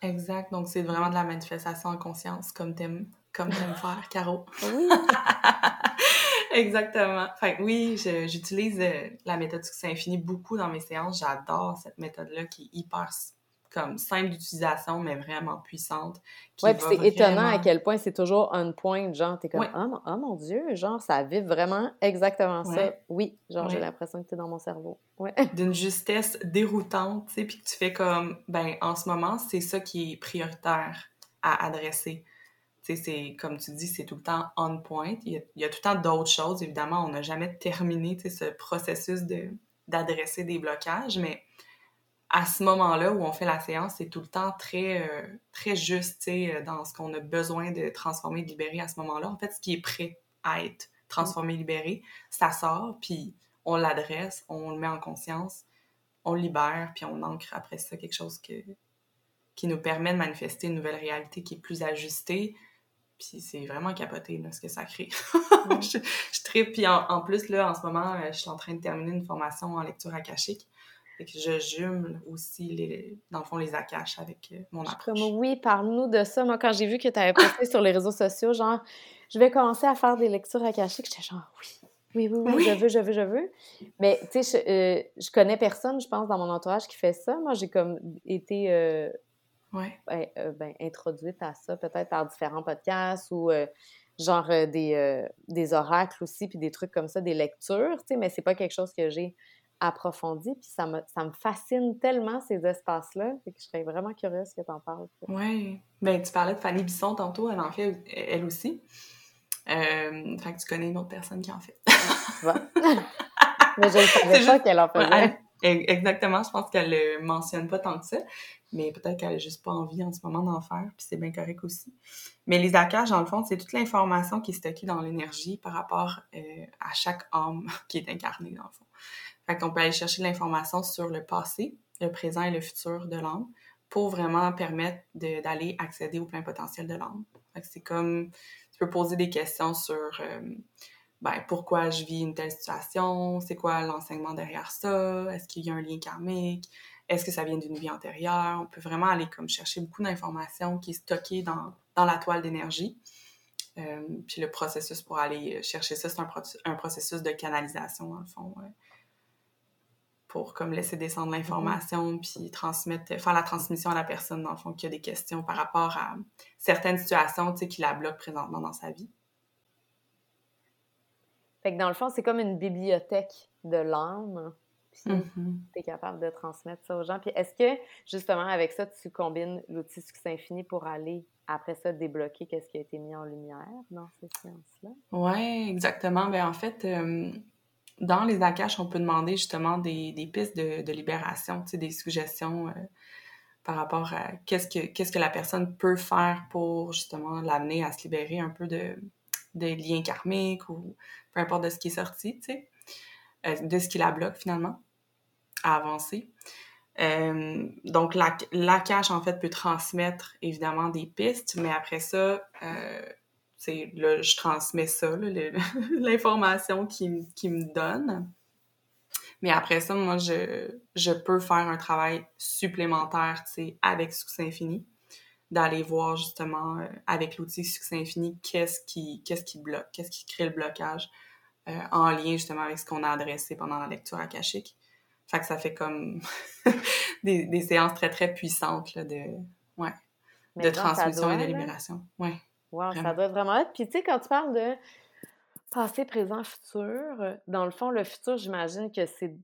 Exact. Donc, c'est vraiment de la manifestation en conscience, comme t'aimes, comme faire, Caro. Oui. Exactement. Enfin, oui, j'utilise euh, la méthode succès infini beaucoup dans mes séances. J'adore cette méthode-là qui est hyper comme simple d'utilisation, mais vraiment puissante. Oui, puis c'est étonnant à quel point c'est toujours un point, genre, t'es comme, oh, oh, mon Dieu, genre, ça vive vraiment exactement ça. Oui, genre, j'ai l'impression que t'es dans mon cerveau. Ouais. D'une justesse déroutante, tu sais, puis que tu fais comme, ben, en ce moment, c'est ça qui est prioritaire à adresser. Tu sais, c'est, comme tu dis, c'est tout le temps on point. Il y a, il y a tout le temps d'autres choses, évidemment, on n'a jamais terminé, tu sais, ce processus de, d'adresser des blocages, mais à ce moment-là où on fait la séance, c'est tout le temps très, euh, très juste euh, dans ce qu'on a besoin de transformer, de libérer à ce moment-là. En fait, ce qui est prêt à être transformé, libéré, ça sort, puis on l'adresse, on le met en conscience, on le libère, puis on ancre après ça quelque chose que, qui nous permet de manifester une nouvelle réalité qui est plus ajustée. Puis c'est vraiment capoté, là, ce que ça crée. je, je tripe. Puis en, en, plus, là, en ce moment, euh, je suis en train de terminer une formation en lecture akashique je jume aussi, les, dans le fond, les akash avec euh, mon approche. oui, parle-nous de ça. Moi, quand j'ai vu que tu avais posté sur les réseaux sociaux, genre, je vais commencer à faire des lectures akashiques, j'étais genre, oui, oui, oui, oui, je veux, je veux, je veux. Mais, tu sais, je, euh, je, connais personne, je pense, dans mon entourage qui fait ça. Moi, j'ai comme été euh, ouais. ben, ben, introduite à ça, peut-être par différents podcasts ou genre des, des oracles aussi, puis des trucs comme ça, des lectures, tu sais, mais c'est pas quelque chose que j'ai approfondie, puis ça me, ça me fascine tellement ces espaces-là, que je serais vraiment curieuse que tu en parles. Oui. Ben, tu parlais de Fanny Bisson tantôt, elle en fait elle aussi. Euh, fait que tu connais une autre personne qui en fait. Mais je ne savais pas qu'elle en faisait. exactement, je pense qu'elle le mentionne pas tant que ça, mais peut-être qu'elle a juste pas envie en ce moment d'en faire, puis c'est bien correct aussi. Mais les accages, dans le fond, c'est toute l'information qui est stockée dans l'énergie par rapport euh, à chaque âme qui est incarnée, dans le fond. Fait qu'on peut aller chercher l'information sur le passé, le présent et le futur de l'âme pour vraiment permettre d'aller accéder au plein potentiel de l'âme. c'est comme, tu peux poser des questions sur euh, ben, pourquoi je vis une telle situation, c'est quoi l'enseignement derrière ça, est-ce qu'il y a un lien karmique, est-ce que ça vient d'une vie antérieure? On peut vraiment aller comme chercher beaucoup d'informations qui est stockée dans, la toile d'énergie. Euh, puis le processus pour aller chercher ça, c'est un, un, processus de canalisation, dans le fond pour comme laisser descendre l'information mm-hmm. puis transmettre faire la transmission à la personne dans le fond qui a des questions par rapport à certaines situations tu sais qui la bloquent présentement dans sa vie. Fait que dans le fond, c'est comme une bibliothèque de l'âme. Puis mm-hmm. tu es capable de transmettre ça aux gens. Puis est-ce que justement avec ça tu combines l'outil succès infini pour aller après ça débloquer qu'est-ce qui a été mis en lumière dans ces séances-là? Oui, exactement. Ben en fait, euh, dans les Akash, on peut demander justement des, des pistes de, libération, des suggestions euh, par rapport à qu'est-ce que, la personne peut faire pour justement l'amener à se libérer un peu de, de liens karmiques ou peu importe de ce qui est sorti, sais. de ce qui la bloque finalement à avancer. Euh, donc, la, cache, en fait, peut transmettre, évidemment, des pistes, mais après ça, euh, là, je transmets ça, l'information qu'il qui me donne. Mais après ça, moi, je, je peux faire un travail supplémentaire, tu sais, avec Succès Infini, d'aller voir, justement, euh, avec l'outil Succès Infini, qu'est-ce qui, qu'est-ce qui bloque, qu'est-ce qui crée le blocage, euh, en lien, justement, avec ce qu'on a adressé pendant la lecture akashique. Fait que ça fait comme des, des, séances très, très puissantes là, de, ouais, de transmission et de libération. Ouais, wow, ça doit vraiment être. Puis tu sais, quand tu parles de passé, présent, futur, dans le fond, le futur, j'imagine que c'est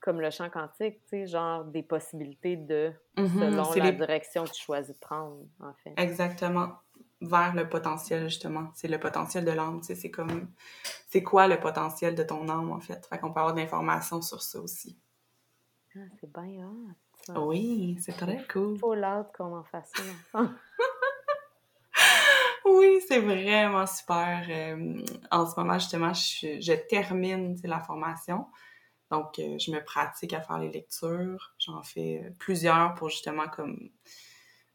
comme le champ quantique, tu sais, genre des possibilités de, mm-hmm, selon la direction que tu choisis de prendre, en fait. Exactement vers le potentiel, justement. C'est le potentiel de l'âme, tu sais, c'est comme... C'est quoi le potentiel de ton âme, en fait? Fait qu'on peut avoir de l'information sur ça aussi. Ah, c'est bien hot. Oui, c'est très cool. Faut l'autre qu'on en fasse ça oui, c'est vraiment super. Euh, en ce moment, justement, je, termine la formation. Donc, euh, je me pratique à faire les lectures. J'en fais euh, plusieurs pour justement comme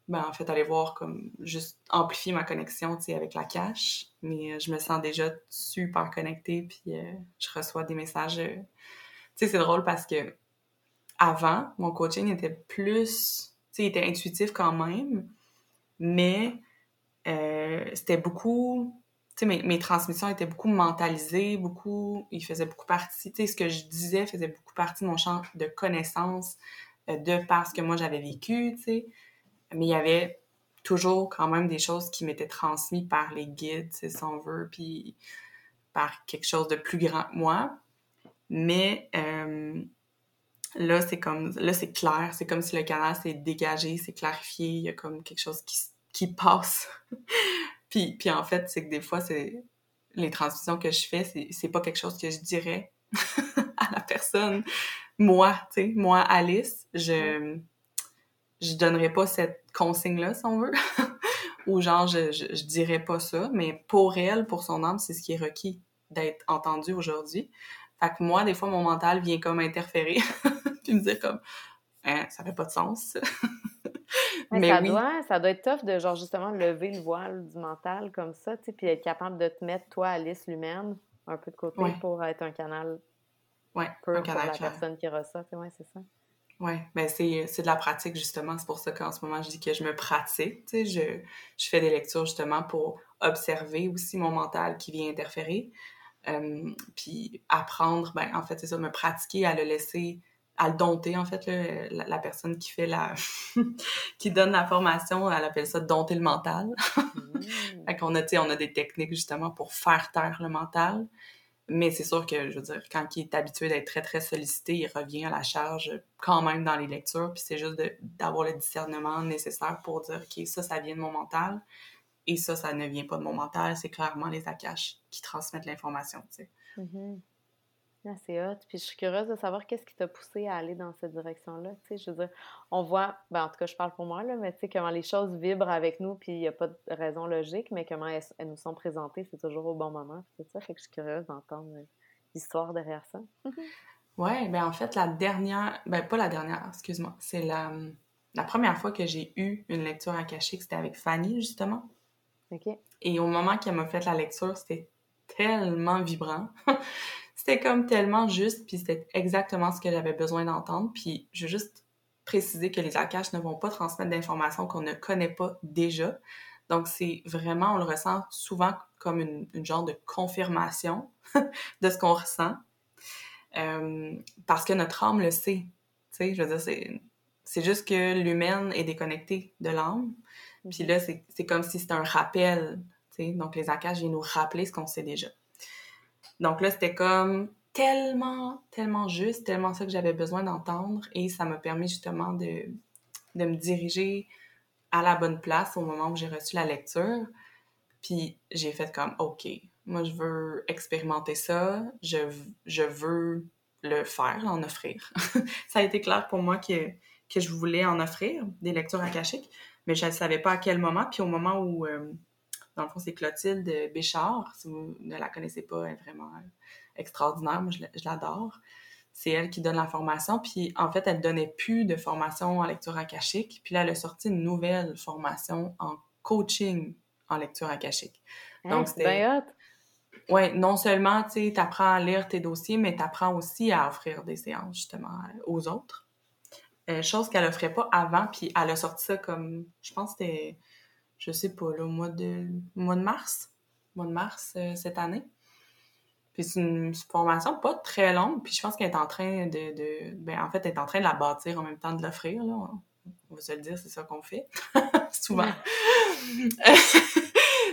ben, en fait, aller voir comme juste amplifier ma connexion, tu sais, avec la cache. Mais je me sens déjà super connectée, puis je reçois des messages. tu sais, c'est drôle parce que avant, mon coaching était plus, tu sais, il était intuitif quand même, mais euh, c'était beaucoup, tu sais, mes, mes, transmissions étaient beaucoup mentalisées, beaucoup, il faisait beaucoup partie, tu sais, ce que je disais faisait beaucoup partie de mon champ de connaissances euh, de parce que moi j'avais vécu, tu sais, mais il y avait toujours quand même des choses qui m'étaient transmises par les guides, si on veut, puis par quelque chose de plus grand que moi. Mais euh, Là, c'est comme, là, c'est clair. C'est comme si le canal s'est dégagé, c'est clarifié. Il y a comme quelque chose qui, qui passe. puis, puis en fait, c'est que des fois, c'est les transmissions que je fais, c'est, pas quelque chose que je dirais à la personne. Moi, tu sais, moi, Alice, je, je donnerais pas cette consigne-là, si on veut. Ou genre, je, je, je, dirais pas ça. Mais pour elle, pour son âme, c'est ce qui est requis d'être entendu aujourd'hui. Fait que moi, des fois, mon mental vient comme interférer, puis me dire comme, hein, ça fait pas de sens. Mais, ça, doit, ça doit être tough de, genre, justement, lever le voile du mental comme ça, tu sais, puis être capable de te mettre, toi, Alice, l'humaine, un peu de côté pour être un canal ouais, un canal pour la personne qui tu sais, c'est ça. Oui, c'est, c'est de la pratique, justement. C'est pour ça qu'en ce moment, je dis que je me pratique. Tu sais, je, je fais des lectures, justement, pour observer aussi mon mental qui vient interférer. Euh, puis apprendre, ben, en fait, c'est ça, me pratiquer à le laisser, à le dompter, en fait, là, la, personne qui fait la... qui donne la formation, elle appelle ça dompter le mental. mmh. fait qu'on a, on a des techniques, justement, pour faire taire le mental. Mais c'est sûr que, je veux dire, quand il est habitué d'être très, très sollicité, il revient à la charge quand même dans les lectures. Puis c'est juste d'avoir le discernement nécessaire pour dire, OK, ça, ça vient de mon mental. Et ça, ça ne vient pas de mon mental, c'est clairement les Akash qui transmettent l'information, tu sais. Mm-hmm. Ah, c'est hot. Puis je suis curieuse de savoir qu'est-ce qui t'a poussé à aller dans cette direction-là. Tu sais, je veux dire, on voit, ben, en tout cas, je parle pour moi, là, mais tu sais, comment les choses vibrent avec nous, puis il n'y a pas de raison logique, mais comment elles, nous sont présentées, c'est toujours au bon moment. C'est ça, fait que je suis curieuse d'entendre euh, l'histoire derrière ça. ouais, ben en fait, la dernière, ben pas la dernière, excuse-moi, c'est la, la première fois que j'ai eu une lecture akashique, c'était avec Fanny, justement. Et au moment qu'elle m'a fait la lecture, c'était tellement vibrant. c'était comme tellement juste, puis c'était exactement ce que j'avais besoin d'entendre. Puis je veux juste préciser que les Akash ne vont pas transmettre d'informations qu'on ne connaît pas déjà. Donc c'est vraiment, on le ressent souvent comme une, genre de confirmation de ce qu'on ressent. Euh, parce que notre âme le sait. Tu sais, je veux dire, c'est juste que l'humaine est déconnectée de l'âme. Puis là, c'est comme si c'était un rappel, tu sais. Donc, les akash viennent nous rappeler ce qu'on sait déjà. Donc là, c'était comme tellement, tellement juste, tellement ça que j'avais besoin d'entendre. Et ça m'a permis justement de, me diriger à la bonne place au moment où j'ai reçu la lecture. Puis j'ai fait comme, OK, moi, je veux expérimenter ça. Je, veux le faire, en offrir. ça a été clair pour moi que, que je voulais en offrir des lectures akashiques mais je ne savais pas à quel moment. Puis au moment où, euh, dans le fond, c'est Clotilde Béchard, si vous ne la connaissez pas, elle est vraiment extraordinaire. Moi, je l'adore. C'est elle qui donne la formation. Puis, en fait, elle donnait plus de formation en lecture akashique. Puis là, elle a sorti une nouvelle formation en coaching en lecture akashique. Hein, Donc, c'était... Oui, non seulement, tu sais, apprends à lire tes dossiers, mais tu apprends aussi à offrir des séances, justement, aux autres. Euh, chose qu'elle offrait pas avant, puis elle a sorti ça comme, je pense que c'était, je sais pas, là, au mois de, mois de mars, mois de mars euh, cette année. Puis c'est une formation pas très longue, puis je pense qu'elle est en train de, de, ben en fait, elle est en train de la bâtir en même temps de l'offrir, là. On va se le dire, c'est ça qu'on fait, souvent.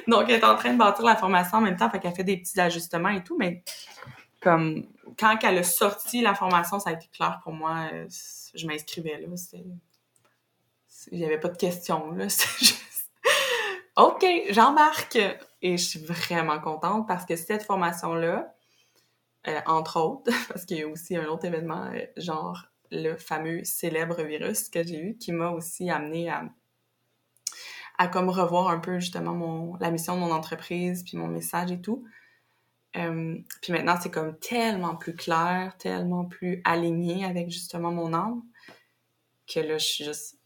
Donc, elle est en train de bâtir la formation en même temps, fait qu'elle fait des petits ajustements et tout, mais comme quand elle a sorti la formation, ça a été clair pour moi. Euh, je m'inscrivais là. Il n'y avait pas de questions. Là. OK, j'embarque! Et je suis vraiment contente parce que cette formation-là, euh, entre autres, parce qu'il y a aussi un autre événement, euh, genre le fameux célèbre virus que j'ai eu, qui m'a aussi amené à, à comme revoir un peu justement mon, la mission de mon entreprise, puis mon message et tout. Euh, puis maintenant, c'est comme tellement plus clair, tellement plus aligné avec justement mon âme, que là, je suis juste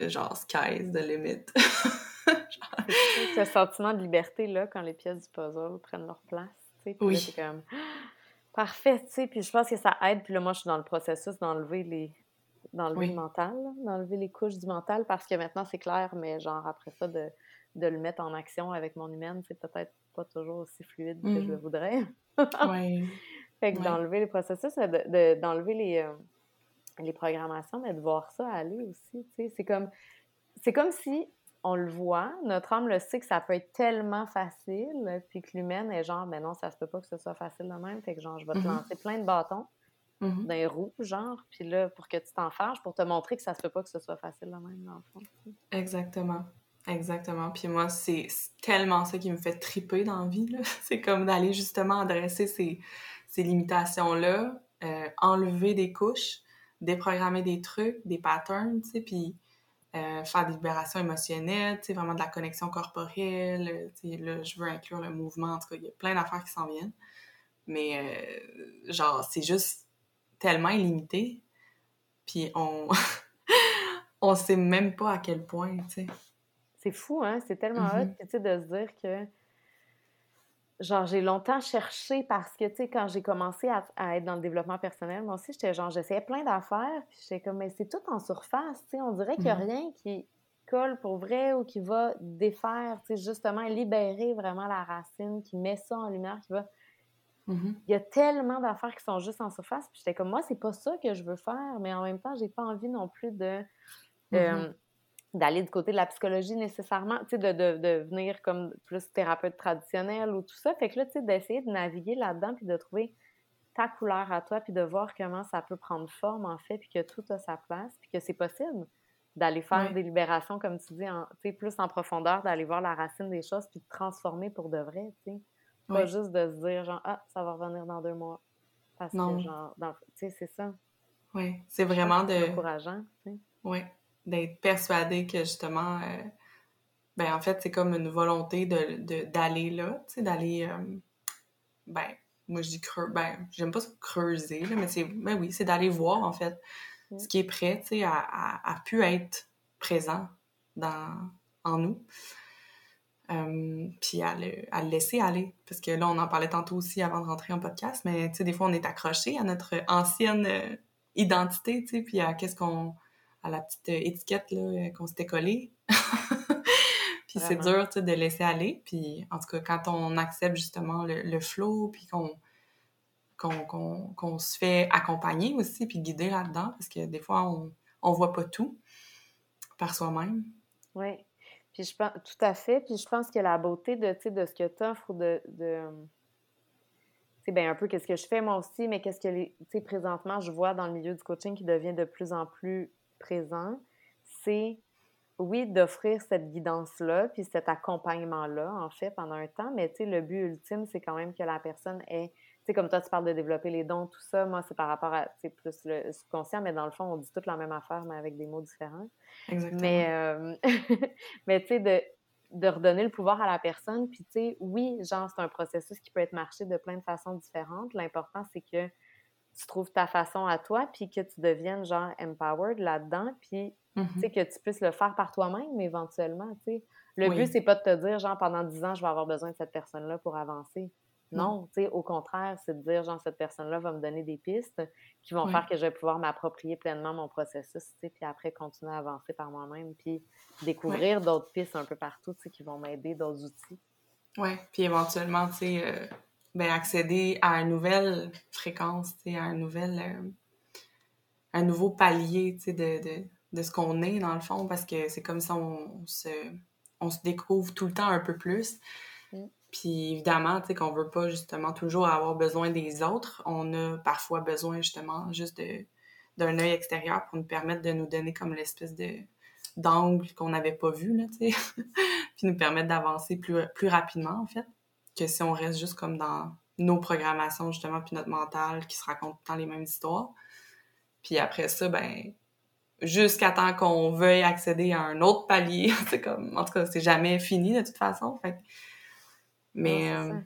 genre sky's the limit. Ce sentiment de liberté, là, quand les pièces du puzzle prennent leur place, tu sais, oui. c'est comme parfait, tu sais, puis je pense que ça aide, puis là, moi, je suis dans le processus d'enlever les d'enlever le mental, d'enlever les couches du mental, parce que maintenant, c'est clair, mais genre, après ça, de, de le mettre en action avec mon humaine, c'est peut-être pas toujours aussi fluide que je le mm. voudrais. oui. Fait que d'enlever les processus, d'enlever les, euh, les programmations, mais de voir ça aller aussi, tu sais. C'est comme, c'est comme si on le voit, notre âme le sait que ça peut être tellement facile, puis que l'humaine est genre, mais non, ça se peut pas que ce soit facile de même, fait que genre, je vais te mm-hmm. lancer plein de bâtons mm-hmm. dans les roues, genre, puis là, pour que tu t'en fâches, pour te montrer que ça se peut pas que ce soit facile de même, dans le fond. Exactement. Exactement. Puis moi, c'est tellement ça qui me fait triper dans la vie. C'est comme d'aller justement adresser ces, ces limitations-là, euh, enlever des couches, déprogrammer des trucs, des patterns, tu sais, puis euh, faire des libérations émotionnelles, vraiment de la connexion corporelle. Sais, là, je veux inclure le mouvement. En tout cas, il y a plein d'affaires qui s'en viennent. Mais, euh, genre, c'est juste tellement illimité. Puis on... on sait même pas à quel point, tu sais. C'est fou, hein? C'est tellement hot, mm-hmm. tu sais, de se dire que. Genre, j'ai longtemps cherché parce que, tu sais, quand j'ai commencé à, être dans le développement personnel, moi aussi, j'étais genre, j'essayais plein d'affaires, puis j'étais comme, mais c'est tout en surface, tu sais, on dirait qu'il n'y a mm-hmm. rien qui colle pour vrai ou qui va défaire, tu sais, justement, libérer vraiment la racine, qui met ça en lumière, qui va. Mm-hmm. Il y a tellement d'affaires qui sont juste en surface, puis j'étais comme, moi, c'est pas ça que je veux faire, mais en même temps, j'ai pas envie non plus de. Euh, d'aller du côté de la psychologie nécessairement, tu sais, de, de, de, venir comme plus thérapeute traditionnel ou tout ça. Fait que là, tu sais, d'essayer de naviguer là-dedans puis de trouver ta couleur à toi puis de voir comment ça peut prendre forme, en fait, puis que tout a sa place puis que c'est possible d'aller faire des libérations, comme tu dis, tu sais, plus en profondeur, d'aller voir la racine des choses puis de transformer pour de vrai, tu sais. Pas juste de se dire, genre, ah, ça va revenir dans deux mois. Parce que, genre, tu sais, c'est ça. Oui, c'est vraiment de... encourageant, tu sais. Oui, d'être persuadé que justement, euh, ben en fait, c'est comme une volonté de, d'aller là, tu sais, d'aller, euh, ben, moi je dis creux, ben, j'aime pas creuser, là, mais c'est, ben oui, c'est d'aller voir en fait mm. ce qui est prêt, tu sais, à, à, pu être présent dans, en nous. Euh, puis à le, à le, laisser aller. Parce que là, on en parlait tantôt aussi avant de rentrer en podcast, mais tu sais, des fois, on est accroché à notre ancienne identité, tu sais, puis à qu'est-ce qu'on à la petite étiquette là, qu'on s'était collée. puis c'est dur de laisser aller. Puis en tout cas, quand on accepte justement le, le flow, puis qu'on qu'on se fait accompagner aussi, puis guider là-dedans, parce que des fois, on on voit pas tout par soi-même. Oui. Puis je pense, tout à fait. Puis je pense que la beauté de, de ce que tu offres, de, de c'est bien un peu qu'est-ce que je fais moi aussi, mais qu'est-ce que, tu sais, présentement, je vois dans le milieu du coaching qui devient de plus en plus présent, c'est oui, d'offrir cette guidance-là, puis cet accompagnement-là, en fait, pendant un temps, mais tu sais, le but ultime, c'est quand même que la personne ait, tu sais, comme toi, tu parles de développer les dons, tout ça, moi, c'est par rapport à, tu plus le subconscient, mais dans le fond, on dit toute la même affaire, mais avec des mots différents. Exactement. Mais, euh, mais tu sais, de, de redonner le pouvoir à la personne. Puis, tu sais, oui, genre, c'est un processus qui peut être marché de plein de façons différentes. L'important, c'est que tu trouves ta façon à toi, puis que tu deviennes, genre, empowered là-dedans, puis, Mhm. que tu puisses le faire par toi-même, éventuellement. Le Oui. but, c'est pas de te dire, genre, pendant 10 ans, je vais avoir besoin de cette personne-là pour avancer. Non. Non, tu sais, au contraire, c'est de dire, genre, cette personne-là va me donner des pistes qui vont faire que je vais pouvoir m'approprier pleinement mon processus, tu sais, puis après continuer à avancer par moi-même, puis découvrir d'autres pistes un peu partout, tu sais, qui vont m'aider, d'autres outils. Ouais, puis éventuellement, tu sais, euh, ben, accéder à une nouvelle fréquence, à un nouvel, euh, un nouveau palier, de, de, de ce qu'on est, dans le fond, parce que c'est comme ça on, se, on se découvre tout le temps un peu plus. Mm. Puis évidemment, tu sais, qu'on veut pas justement toujours avoir besoin des autres. On a parfois besoin justement juste de d'un œil extérieur pour nous permettre de nous donner comme l'espèce de d'angle qu'on n'avait pas vu, là, tu sais. puis nous permettre d'avancer plus, plus rapidement, en fait, que si on reste juste comme dans nos programmations, justement, puis notre mental qui se raconte tout le temps les mêmes histoires. Puis après ça, ben, jusqu'à temps qu'on veuille accéder à un autre palier, c'est comme, en tout cas, c'est jamais fini de toute façon, fait Mais, Non,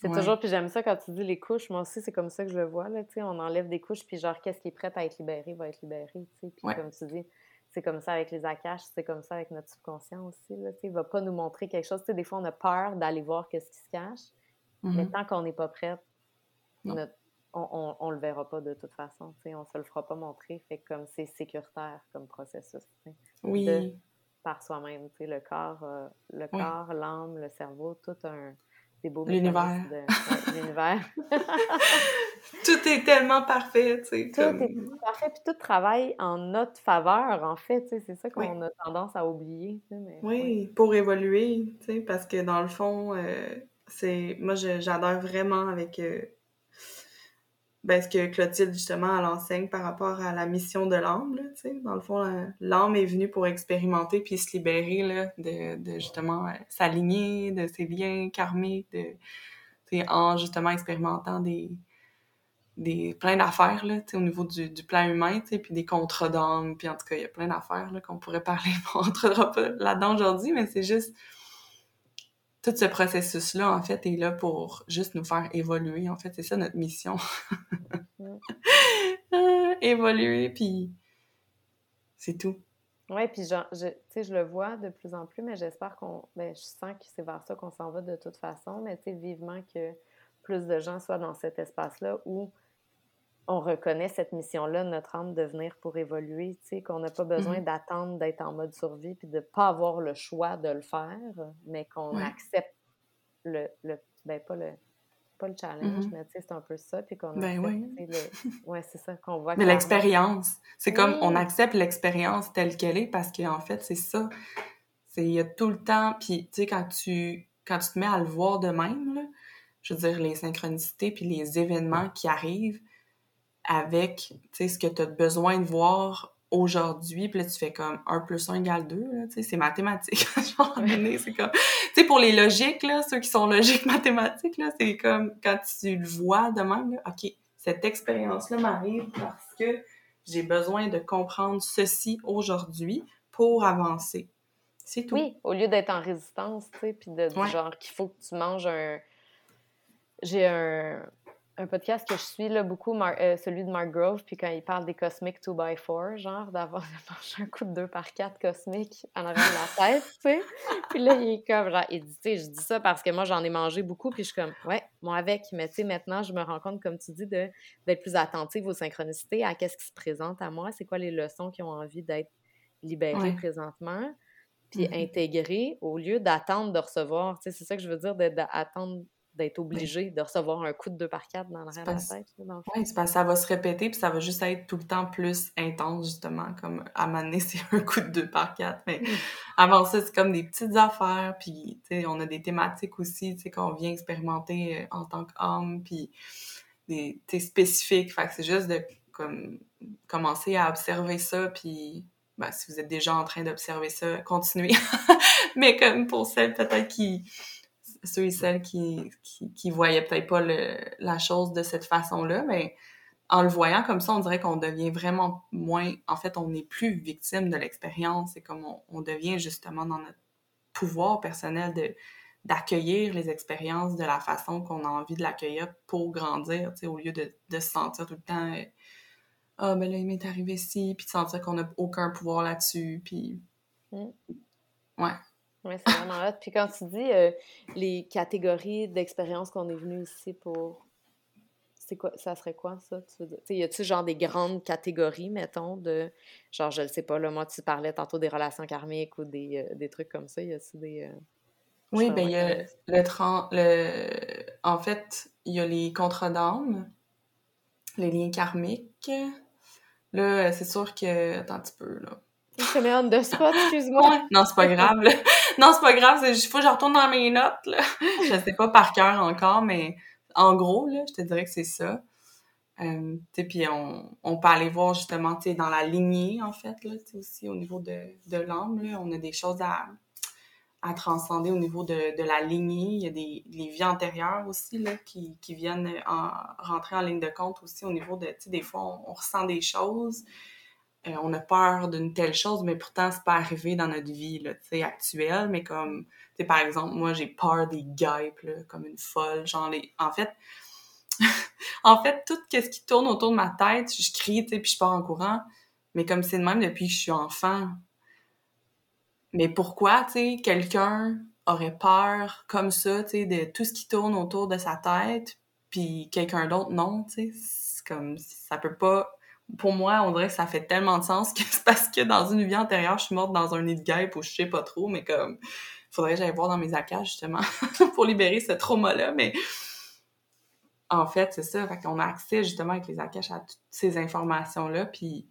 c'est euh, ouais. toujours, puis j'aime ça quand tu dis les couches, moi aussi, c'est comme ça que je le vois, là, tu sais, on enlève des couches, puis genre, qu'est-ce qui est prêt à être libéré va être libéré, tu sais, puis Ouais. comme tu dis, c'est comme ça avec les akash, c'est comme ça avec notre subconscient aussi, là, il va pas nous montrer quelque chose, des fois, on a peur d'aller voir qu'est-ce qui se cache, mais mhm. tant qu'on n'est pas prête, notre- on, on le verra pas de toute façon, on se le fera pas montrer, fait que comme c'est sécuritaire comme processus, oui, de- par soi-même, le corps, euh, le Oui. corps, l'âme, le cerveau, tout un L'univers. mécanismes de- ouais, l'univers. tout est tellement parfait, tu sais, Tout comme... est parfait, puis tout travaille en notre faveur, en fait, tu sais, c'est ça Oui. qu'on a tendance à oublier, ouais. Oui, pour évoluer, tu sais, parce que dans le fond, euh, c'est... Moi, je- j'adore vraiment avec... euh, ben, ce que Clotilde, justement, elle enseigne par rapport à la mission de l'âme, tu sais. Dans le fond, l'âme est venue pour expérimenter puis se libérer, là, de, de justement, euh, s'aligner de ses liens karmiques, de... En, justement, expérimentant des... des plein d'affaires, là, au niveau du, du plan humain, tu sais, puis des contrats d'âme, puis en tout cas, il y a plein d'affaires, là, qu'on pourrait parler, on rentrera pas là-dedans aujourd'hui, mais c'est juste... Tout ce processus-là, en fait, est là pour juste nous faire évoluer. En fait, c'est ça notre mission. Euh, évoluer, puis c'est tout. Ouais, puis je, tu sais, je le vois de plus en plus, mais j'espère qu'on, ben, je sens que c'est vers ça qu'on s'en va de toute façon, mais tu sais, vivement que plus de gens soient dans cet espace-là où on reconnaît cette mission-là, notre âme, de venir pour évoluer, tu sais, qu'on n'a pas besoin Mhm. d'attendre d'être en mode survie puis de pas avoir le choix de le faire, mais qu'on Ouais. accepte le, le, ben pas le, pas le challenge, Mhm. mais tu sais, c'est un peu ça, puis qu'on Ben accepte, oui. le, ouais, c'est ça, qu'on voit Mais l'expérience, c'est comme Oui. on accepte l'expérience telle qu'elle est parce qu'en fait, c'est ça. Il y a tout le temps, puis tu sais, quand tu, quand tu te mets à le voir de même, là, je veux dire, les synchronicités puis les événements qui arrivent avec, ce que tu as besoin de voir aujourd'hui, puis là, tu fais comme 1 plus 1 égale 2, là, tu sais, c'est mathématique. C'est comme... Tu sais, pour les logiques, là, ceux qui sont logiques mathématiques, là, c'est comme quand tu le vois de même, là, OK, cette expérience-là m'arrive parce que j'ai besoin de comprendre ceci aujourd'hui pour avancer. C'est tout. Oui, au lieu d'être en résistance, tu sais, puis de dire Ouais. genre qu'il faut que tu manges un. J'ai un, un podcast que je suis là beaucoup, Mar- euh, celui de Mark Grove, puis quand il parle des cosmiques 2x4, genre d'avoir un coup de 2 par 4 cosmique en arrière de la tête, tu sais. Puis là, il est comme, genre, il dit, tu sais, je dis ça parce que moi, j'en ai mangé beaucoup, puis je suis comme, ouais, moi avec, mais tu sais, maintenant, je me rends compte, comme tu dis, d'être plus attentive aux synchronicités, à qu'est-ce qui se présente à moi, c'est quoi les leçons qui ont envie d'être libérées Ouais. présentement puis Mhm. intégrer au lieu d'attendre de recevoir. Tu sais, c'est ça que je veux dire, d'attendre d'être obligé de recevoir un coup de 2 par 4 dans l'arrière de la tête. Oui, c'est parce que ça va se répéter, puis ça va juste être tout le temps plus intense, justement, comme à un moment donné, c'est un coup de deux par quatre, mais avant ça, c'est comme des petites affaires, puis, on a des thématiques aussi, qu'on vient expérimenter euh, en tant qu'homme, puis des, spécifiques, fait que c'est juste de, comme, commencer à observer ça, puis, ben, si vous êtes déjà en train d'observer ça, continuez, mais comme pour celles, peut-être, qui ceux et celles qui, qui, qui voyaient peut-être pas le, la chose de cette façon-là, mais en le voyant comme ça, on dirait qu'on devient vraiment moins... En fait, on n'est plus victime de l'expérience. C'est comme on, on devient justement dans notre pouvoir personnel de d'accueillir les expériences de la façon qu'on a envie de l'accueillir pour grandir, tu sais, au lieu de, de se sentir tout le temps euh, ah ben là il m'est arrivé ci puis de sentir qu'on n'a aucun pouvoir là-dessus puis mm. ouais oui, c'est vraiment hot. Puis quand tu dis euh, les catégories d'expériences qu'on est venu ici pour. C'est quoi, ça serait quoi, ça? Tu veux dire? y a-tu genre des grandes catégories, mettons, de. Genre, je ne sais pas, là, moi, tu parlais tantôt des relations karmiques ou des, euh, des trucs comme ça. Y a-tu des. Euh, oui, ben il y a le, le. En fait, il y a les contrats d'âme, les liens karmiques. Là, c'est sûr que. Attends un petit peu, là. Je mets on the spot, excuse-moi. non, c'est pas grave. Non, c'est pas grave, il faut que je retourne dans mes notes, là. Je sais pas par cœur encore, mais en gros, là, je te dirais que c'est ça. Euh, puis on, on peut aller voir justement, dans la lignée, en fait, là, aussi au niveau de, de l'âme, on a des choses à, à transcender au niveau de, de la lignée. Il y a des vies antérieures aussi, là, qui, qui viennent en, rentrer en ligne de compte aussi au niveau de, des fois, on ressent des choses, euh, on a peur d'une telle chose, mais pourtant, c'est pas arrivé dans notre vie, actuelle, mais comme, par exemple, moi, j'ai peur des guêpes, comme une folle, genre, les... en fait, en fait, tout ce qui tourne autour de ma tête, je crie, tu sais, puis je pars en courant, mais comme c'est de même depuis que je suis enfant. Mais pourquoi, tu sais, quelqu'un aurait peur comme ça, tu de tout ce qui tourne autour de sa tête, puis quelqu'un d'autre, non, tu sais, comme, ça peut pas pour moi, on dirait que ça fait tellement de sens que c'est parce que dans une vie antérieure, je suis morte dans un nid de guêpe ou je sais pas trop, mais comme, faudrait que j'aille voir dans mes accages, justement, pour libérer ce trauma-là, mais en fait, c'est ça, fait qu'on a accès, justement, avec les accages à toutes ces informations-là, puis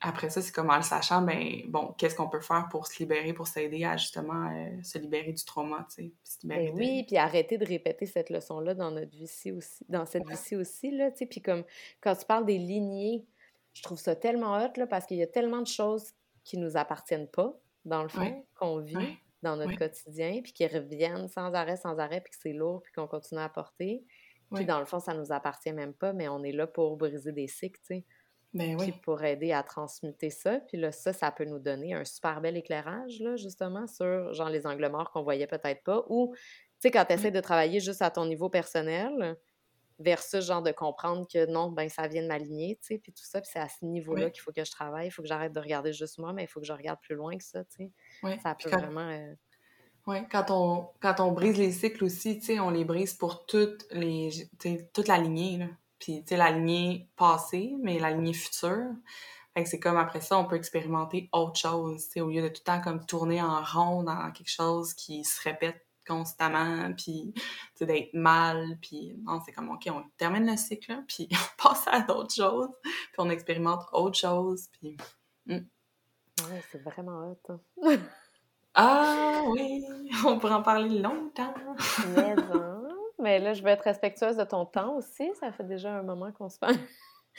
après ça, c'est comme en le sachant, ben bon, qu'est-ce qu'on peut faire pour se libérer, pour s'aider à justement euh, se libérer du trauma, tu sais. Ben oui, puis arrêter de répéter cette leçon-là dans notre vie aussi, dans cette vie-ci aussi, là, tu sais. Puis comme quand tu parles des lignées, je trouve ça tellement hot, là, parce qu'il y a tellement de choses qui nous appartiennent pas, dans le fond, qu'on vit dans notre quotidien, puis qui reviennent sans arrêt, sans arrêt, puis que c'est lourd, puis qu'on continue à porter. Puis dans le fond, ça nous appartient même pas, mais on est là pour briser des cycles, tu sais. Ben puis pour aider à transmuter ça. Puis là, ça, ça peut nous donner un super bel éclairage, là, justement, sur genre les angles morts qu'on voyait peut-être pas. Ou, tu sais, quand tu essaies de travailler juste à ton niveau personnel, versus genre de comprendre que non, ben ça vient de m'aligner, tu sais, puis tout ça, puis c'est à ce niveau-là qu'il faut que je travaille, il faut que j'arrête de regarder juste moi, mais il faut que je regarde plus loin que ça, tu sais. Ça peut vraiment... Euh oui, quand on, quand on brise les cycles aussi, tu sais, on les brise pour toutes les, toute la lignée, là puis tu sais, la lignée passée, mais la lignée future. Fait que c'est comme après ça, on peut expérimenter autre chose, tu sais, au lieu de tout le temps comme tourner en rond dans quelque chose qui se répète constamment, puis tu sais, d'être mal, puis non, c'est comme, OK, on termine le cycle, puis on passe à d'autres choses, puis on expérimente autre chose, puis... Hmm. Ouais, c'est vraiment hot. Hein. ah oui, on pourrait en parler longtemps. Mais, mais là, je veux être respectueuse de ton temps aussi. Ça fait déjà un moment qu'on se perd.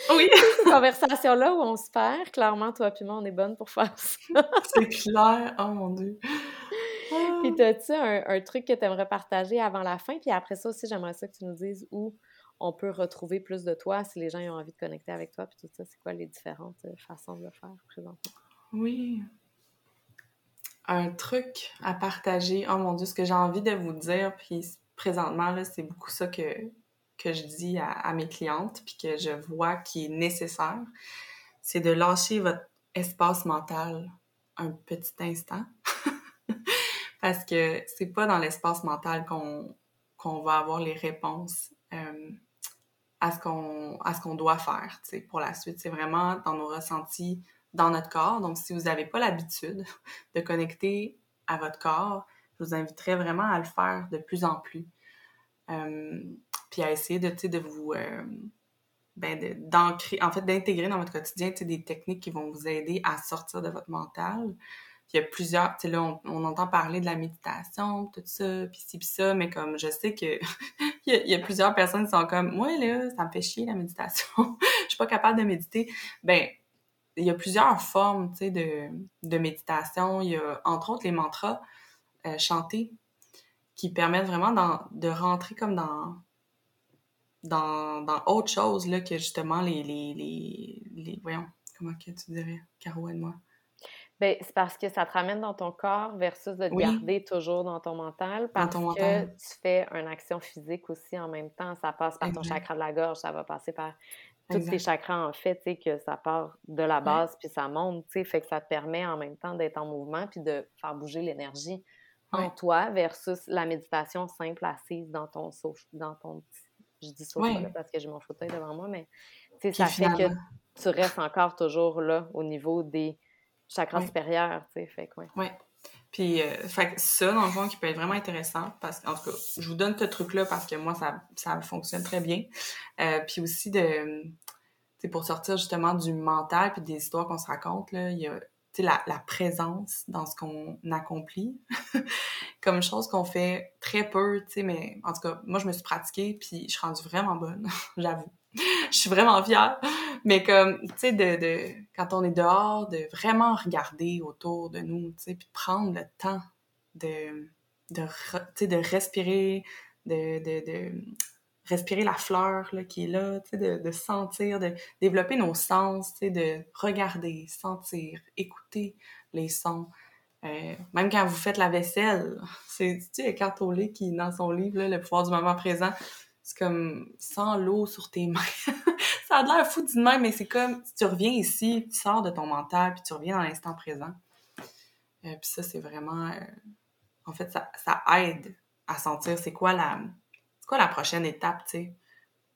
Oui! Cette conversation-là où on se perd, clairement, toi et moi, on est bonnes pour faire ça. C'est clair! Oh mon Dieu! Puis, as-tu un, un, truc que tu aimerais partager avant la fin? Puis après ça aussi, j'aimerais ça que tu nous dises où on peut retrouver plus de toi si les gens ont envie de connecter avec toi. Puis tout ça, c'est quoi les différentes euh, façons de le faire présentement? Oui. Un truc à partager. Oh mon Dieu, ce que j'ai envie de vous dire, puis présentement, c'est beaucoup ça que, que je dis à, mes clientes, puis que je vois qui est nécessaire, c'est de lâcher votre espace mental un petit instant. Parce que c'est pas dans l'espace mental qu'on qu'on va avoir les réponses euh, à ce qu'on doit faire pour la suite. C'est vraiment dans nos ressentis dans notre corps. Donc, si vous n'avez pas l'habitude de connecter à votre corps, je vous inviterais vraiment à le faire de plus en plus. Euh, puis à essayer de, de vous... Euh, ben d'ancrer, en fait, d'intégrer dans votre quotidien des techniques qui vont vous aider à sortir de votre mental. Il y a plusieurs, tu sais, là, on, entend parler de la méditation, tout ça, puis ci, puis ça, mais comme je sais que il, y a, plusieurs personnes qui sont comme, moi, là, ça me fait chier la méditation, je suis pas capable de méditer. Ben, il y a plusieurs formes, tu sais, de, de méditation. Il y a, entre autres, les mantras euh, chantés qui permettent vraiment de rentrer comme dans, dans, dans autre chose là, que justement les, les, les, les, Voyons, comment que tu dirais, Caro, et moi? Ben, c'est parce que ça te ramène dans ton corps versus de te garder toujours dans ton mental parce que tu fais une action physique aussi en même temps. Ça passe par ton chakra de la gorge, ça va passer par tous tes chakras en fait, tu sais, que ça part de la base puis ça monte, tu sais, fait que ça te permet en même temps d'être en mouvement puis de faire bouger l'énergie en toi versus la méditation simple assise dans ton dans ton je dis sofa parce que j'ai mon fauteuil devant moi, mais ça fait que tu restes encore toujours là au niveau des chakras supérieurs, tu sais, fait quoi. Ouais. Puis, euh, fait ça, dans le fond, qui peut être vraiment intéressant, parce qu'en tout cas, je vous donne ce truc-là parce que moi, ça, ça fonctionne très bien. Euh, puis aussi, de, pour sortir justement du mental puis des histoires qu'on se raconte, là, il y a la, présence dans ce qu'on accomplit, comme chose qu'on fait très peu, tu sais, mais en tout cas, moi, je me suis pratiquée, puis je suis rendue vraiment bonne, j'avoue. je suis vraiment fière. Mais comme, tu sais, de, de, quand on est dehors, de vraiment regarder autour de nous, tu sais, puis prendre le temps de, de, de respirer, de, de respirer la fleur là, qui est là, de, de, sentir, de développer nos sens, de regarder, sentir, écouter les sons. Euh, même quand vous faites la vaisselle, c'est tu sais, Cartolé qui, dans son livre, Le pouvoir du moment présent, c'est comme sans l'eau sur tes mains. ça a l'air fou d'une main, mais c'est comme si tu reviens ici, tu sors de ton mental, puis tu reviens dans l'instant présent. Euh, puis ça, c'est vraiment... Euh, en fait, ça, ça, aide à sentir c'est quoi la quoi la prochaine étape, tu sais?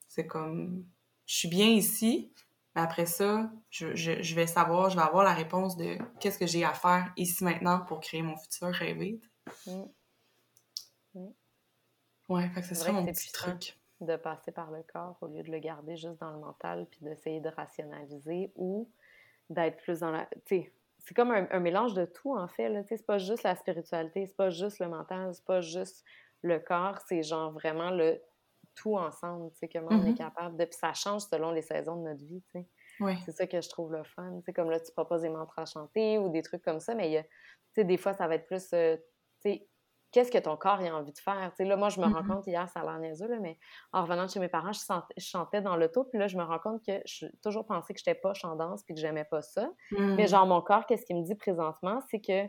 C'est comme, je suis bien ici, mais après ça, je, je, vais savoir, je vais avoir la réponse de qu'est-ce que j'ai à faire ici maintenant pour créer mon futur rêvé. Mm. Mm. Ouais, fait que ce serait mon petit truc de passer par le corps au lieu de le garder juste dans le mental puis d'essayer de rationaliser ou d'être plus dans la. Tu c'est comme un, mélange de tout, en fait. C'est pas juste la spiritualité, c'est pas juste le mental, c'est pas juste le corps, c'est genre vraiment le tout ensemble, tu sais, comment on est mm-hmm. capable de. Puis ça change selon les saisons de notre vie, tu sais. C'est ça que je trouve le fun. C'est comme là, tu proposes des mantras à chanter ou des trucs comme ça, mais tu sais, des fois, ça va être plus, euh, tu sais, qu'est-ce que ton corps a envie de faire. Tu sais, là, moi, je me rends mm-hmm. compte, hier, ça a l'air niaiseux, là, mais en revenant de chez mes parents, je, chantais dans l'auto, puis là, je me rends compte que je toujours pensé que j'étais pas en danse puis que j'aimais pas ça. Mais mm. genre, mon corps, qu'est-ce qu'il me dit présentement, c'est que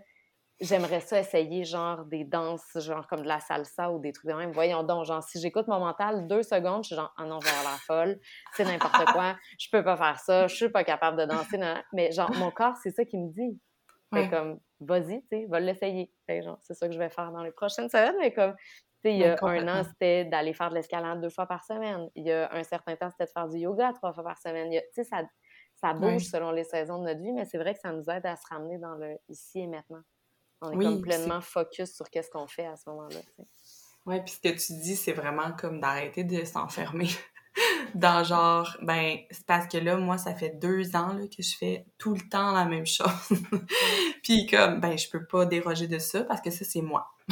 j'aimerais ça essayer, genre, des danses, genre, comme de la salsa ou des trucs de même. Voyons donc, genre, si j'écoute mon mental deux secondes, je suis genre, ah non, je vais avoir la folle, c'est n'importe quoi, je peux pas faire ça, je suis pas capable de danser. Mais genre, mon corps, c'est ça qui me dit. Fait comme, vas-y, tu sais, va l'essayer. c'est ça que je vais faire dans les prochaines semaines, mais comme, tu sais, il y a un an, c'était d'aller faire de l'escalade deux fois par semaine. Il y a un certain temps, c'était de faire du yoga trois fois par semaine. Tu sais, ça, ça bouge selon les saisons de notre vie, mais c'est vrai que ça nous aide à se ramener dans le ici et maintenant. On est comme pleinement focus sur qu'est-ce qu'on fait à ce moment-là. Oui, puis ce que tu dis, c'est vraiment comme d'arrêter de s'enfermer dans genre, ben, c'est parce que là, moi, ça fait deux ans là, que je fais tout le temps la même chose. puis comme, ben, je peux pas déroger de ça parce que ça, c'est moi.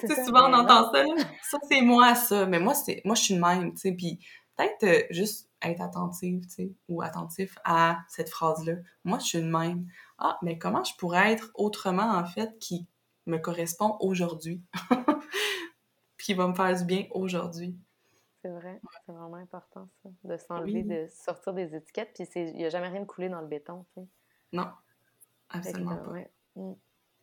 c'est souvent, on entend ça, ça, c'est moi, ça. Mais moi, c'est moi, je suis une même, tu sais. Puis peut-être euh, juste être attentive, tu sais, ou attentif à cette phrase-là. Moi, je suis une même. Ah, mais comment je pourrais être autrement, en fait, qui me correspond aujourd'hui? puis qui va me faire du bien aujourd'hui. C'est vrai, c'est vraiment important ça, de s'enlever, de sortir des étiquettes, puis il n'y a jamais rien de coulé dans le béton, tu sais. Non, absolument pas. Mm.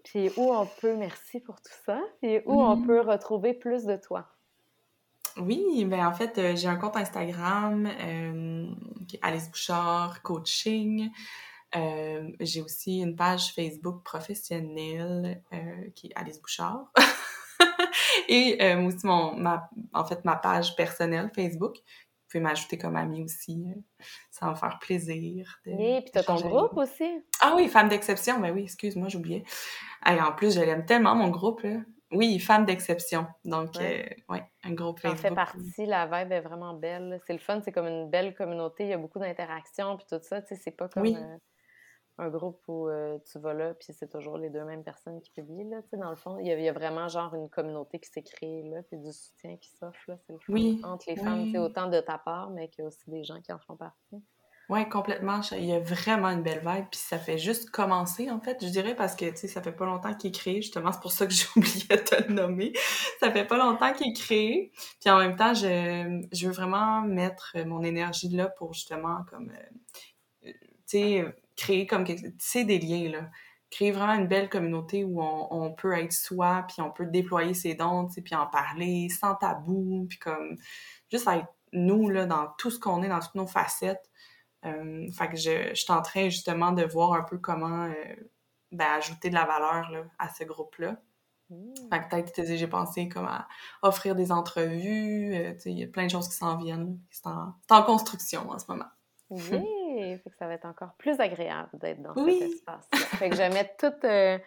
Puis où on peut, merci pour tout ça, et où on mm-hmm. peut retrouver plus de toi? Oui, ben en fait, euh, j'ai un compte Instagram euh, qui est Alice Bouchard Coaching. Euh, j'ai aussi une page Facebook professionnelle qui est Alice Bouchard. Et euh, aussi, mon, ma, en fait, ma page personnelle Facebook. Vous pouvez m'ajouter comme amie aussi. Euh, ça va me faire plaisir. De, oui, puis t'as ton groupe aussi. Ah oui, Femme d'exception. Ben oui, excuse-moi, j'oubliais. Et en plus, je l'aime tellement, mon groupe. Là. Oui, Femme d'exception. Donc, ouais. Euh, un groupe Facebook. Ça fait partie. La vibe est vraiment belle. C'est le fun. C'est comme une belle communauté. Il y a beaucoup d'interactions puis tout ça. Tu sais, c'est pas comme... Oui un groupe où euh, tu vas là, puis c'est toujours les deux mêmes personnes qui publient, là, tu sais, dans le fond. Il y, a, vraiment, genre, une communauté qui s'est créée, là, puis du soutien qui s'offre, là, c'est le. Oui. Entre les femmes, c'est autant de ta part, mais qu'il y a aussi des gens qui en font partie. Oui, complètement. Il y a vraiment une belle vibe, puis ça fait juste commencer, en fait, je dirais, parce que, tu sais, ça fait pas longtemps qu'il est créé, justement, c'est pour ça que j'ai oublié de te le nommer. ça fait pas longtemps qu'il est créé, puis en même temps, je, je veux vraiment mettre mon énergie là pour, justement, comme, euh, tu sais créer comme tu sais des liens là créer vraiment une belle communauté où on, peut être soi, puis on peut déployer ses dons, puis en parler sans tabou, puis comme juste être nous, là, dans tout ce qu'on est, dans toutes nos facettes. Euh, fait que je, je suis en train justement de voir un peu comment euh, ben, ajouter de la valeur là, à ce groupe-là. Mmh. Fait que peut-être que j'ai pensé comme à offrir des entrevues, euh, il y a plein de choses qui s'en viennent. C'est en, en, construction en ce moment. Oui, fait que ça va être encore plus agréable d'être dans cet espace. -là. Fait que je vais mettre euh,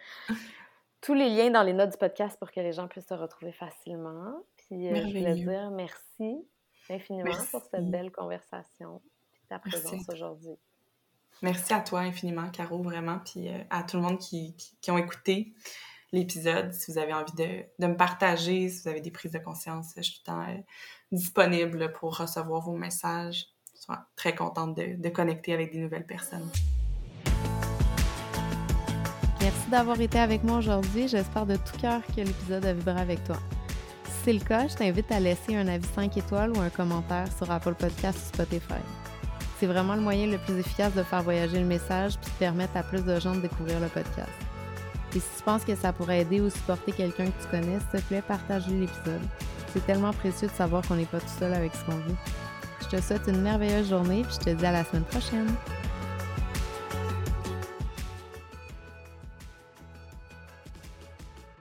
tous les liens dans les notes du podcast pour que les gens puissent se retrouver facilement. Puis je voulais dire merci infiniment pour cette belle conversation et ta présence aujourd'hui. Merci à toi infiniment, Caro, vraiment, puis euh, à tout le monde qui, qui, ont écouté l'épisode. Si vous avez envie de, de, me partager, si vous avez des prises de conscience, je suis tout le temps euh, disponible pour recevoir vos messages. Très contente de, connecter avec des nouvelles personnes. Merci d'avoir été avec moi aujourd'hui. J'espère de tout cœur que l'épisode a vibré avec toi. Si c'est le cas, je t'invite à laisser un avis 5 étoiles ou un commentaire sur Apple Podcast ou Spotify. C'est vraiment le moyen le plus efficace de faire voyager le message puis de permettre à plus de gens de découvrir le podcast. Et si tu penses que ça pourrait aider ou supporter quelqu'un que tu connais, s'il te plaît, partage l'épisode. C'est tellement précieux de savoir qu'on n'est pas tout seul avec ce qu'on vit. Je te souhaite une merveilleuse journée puis je te dis à la semaine prochaine.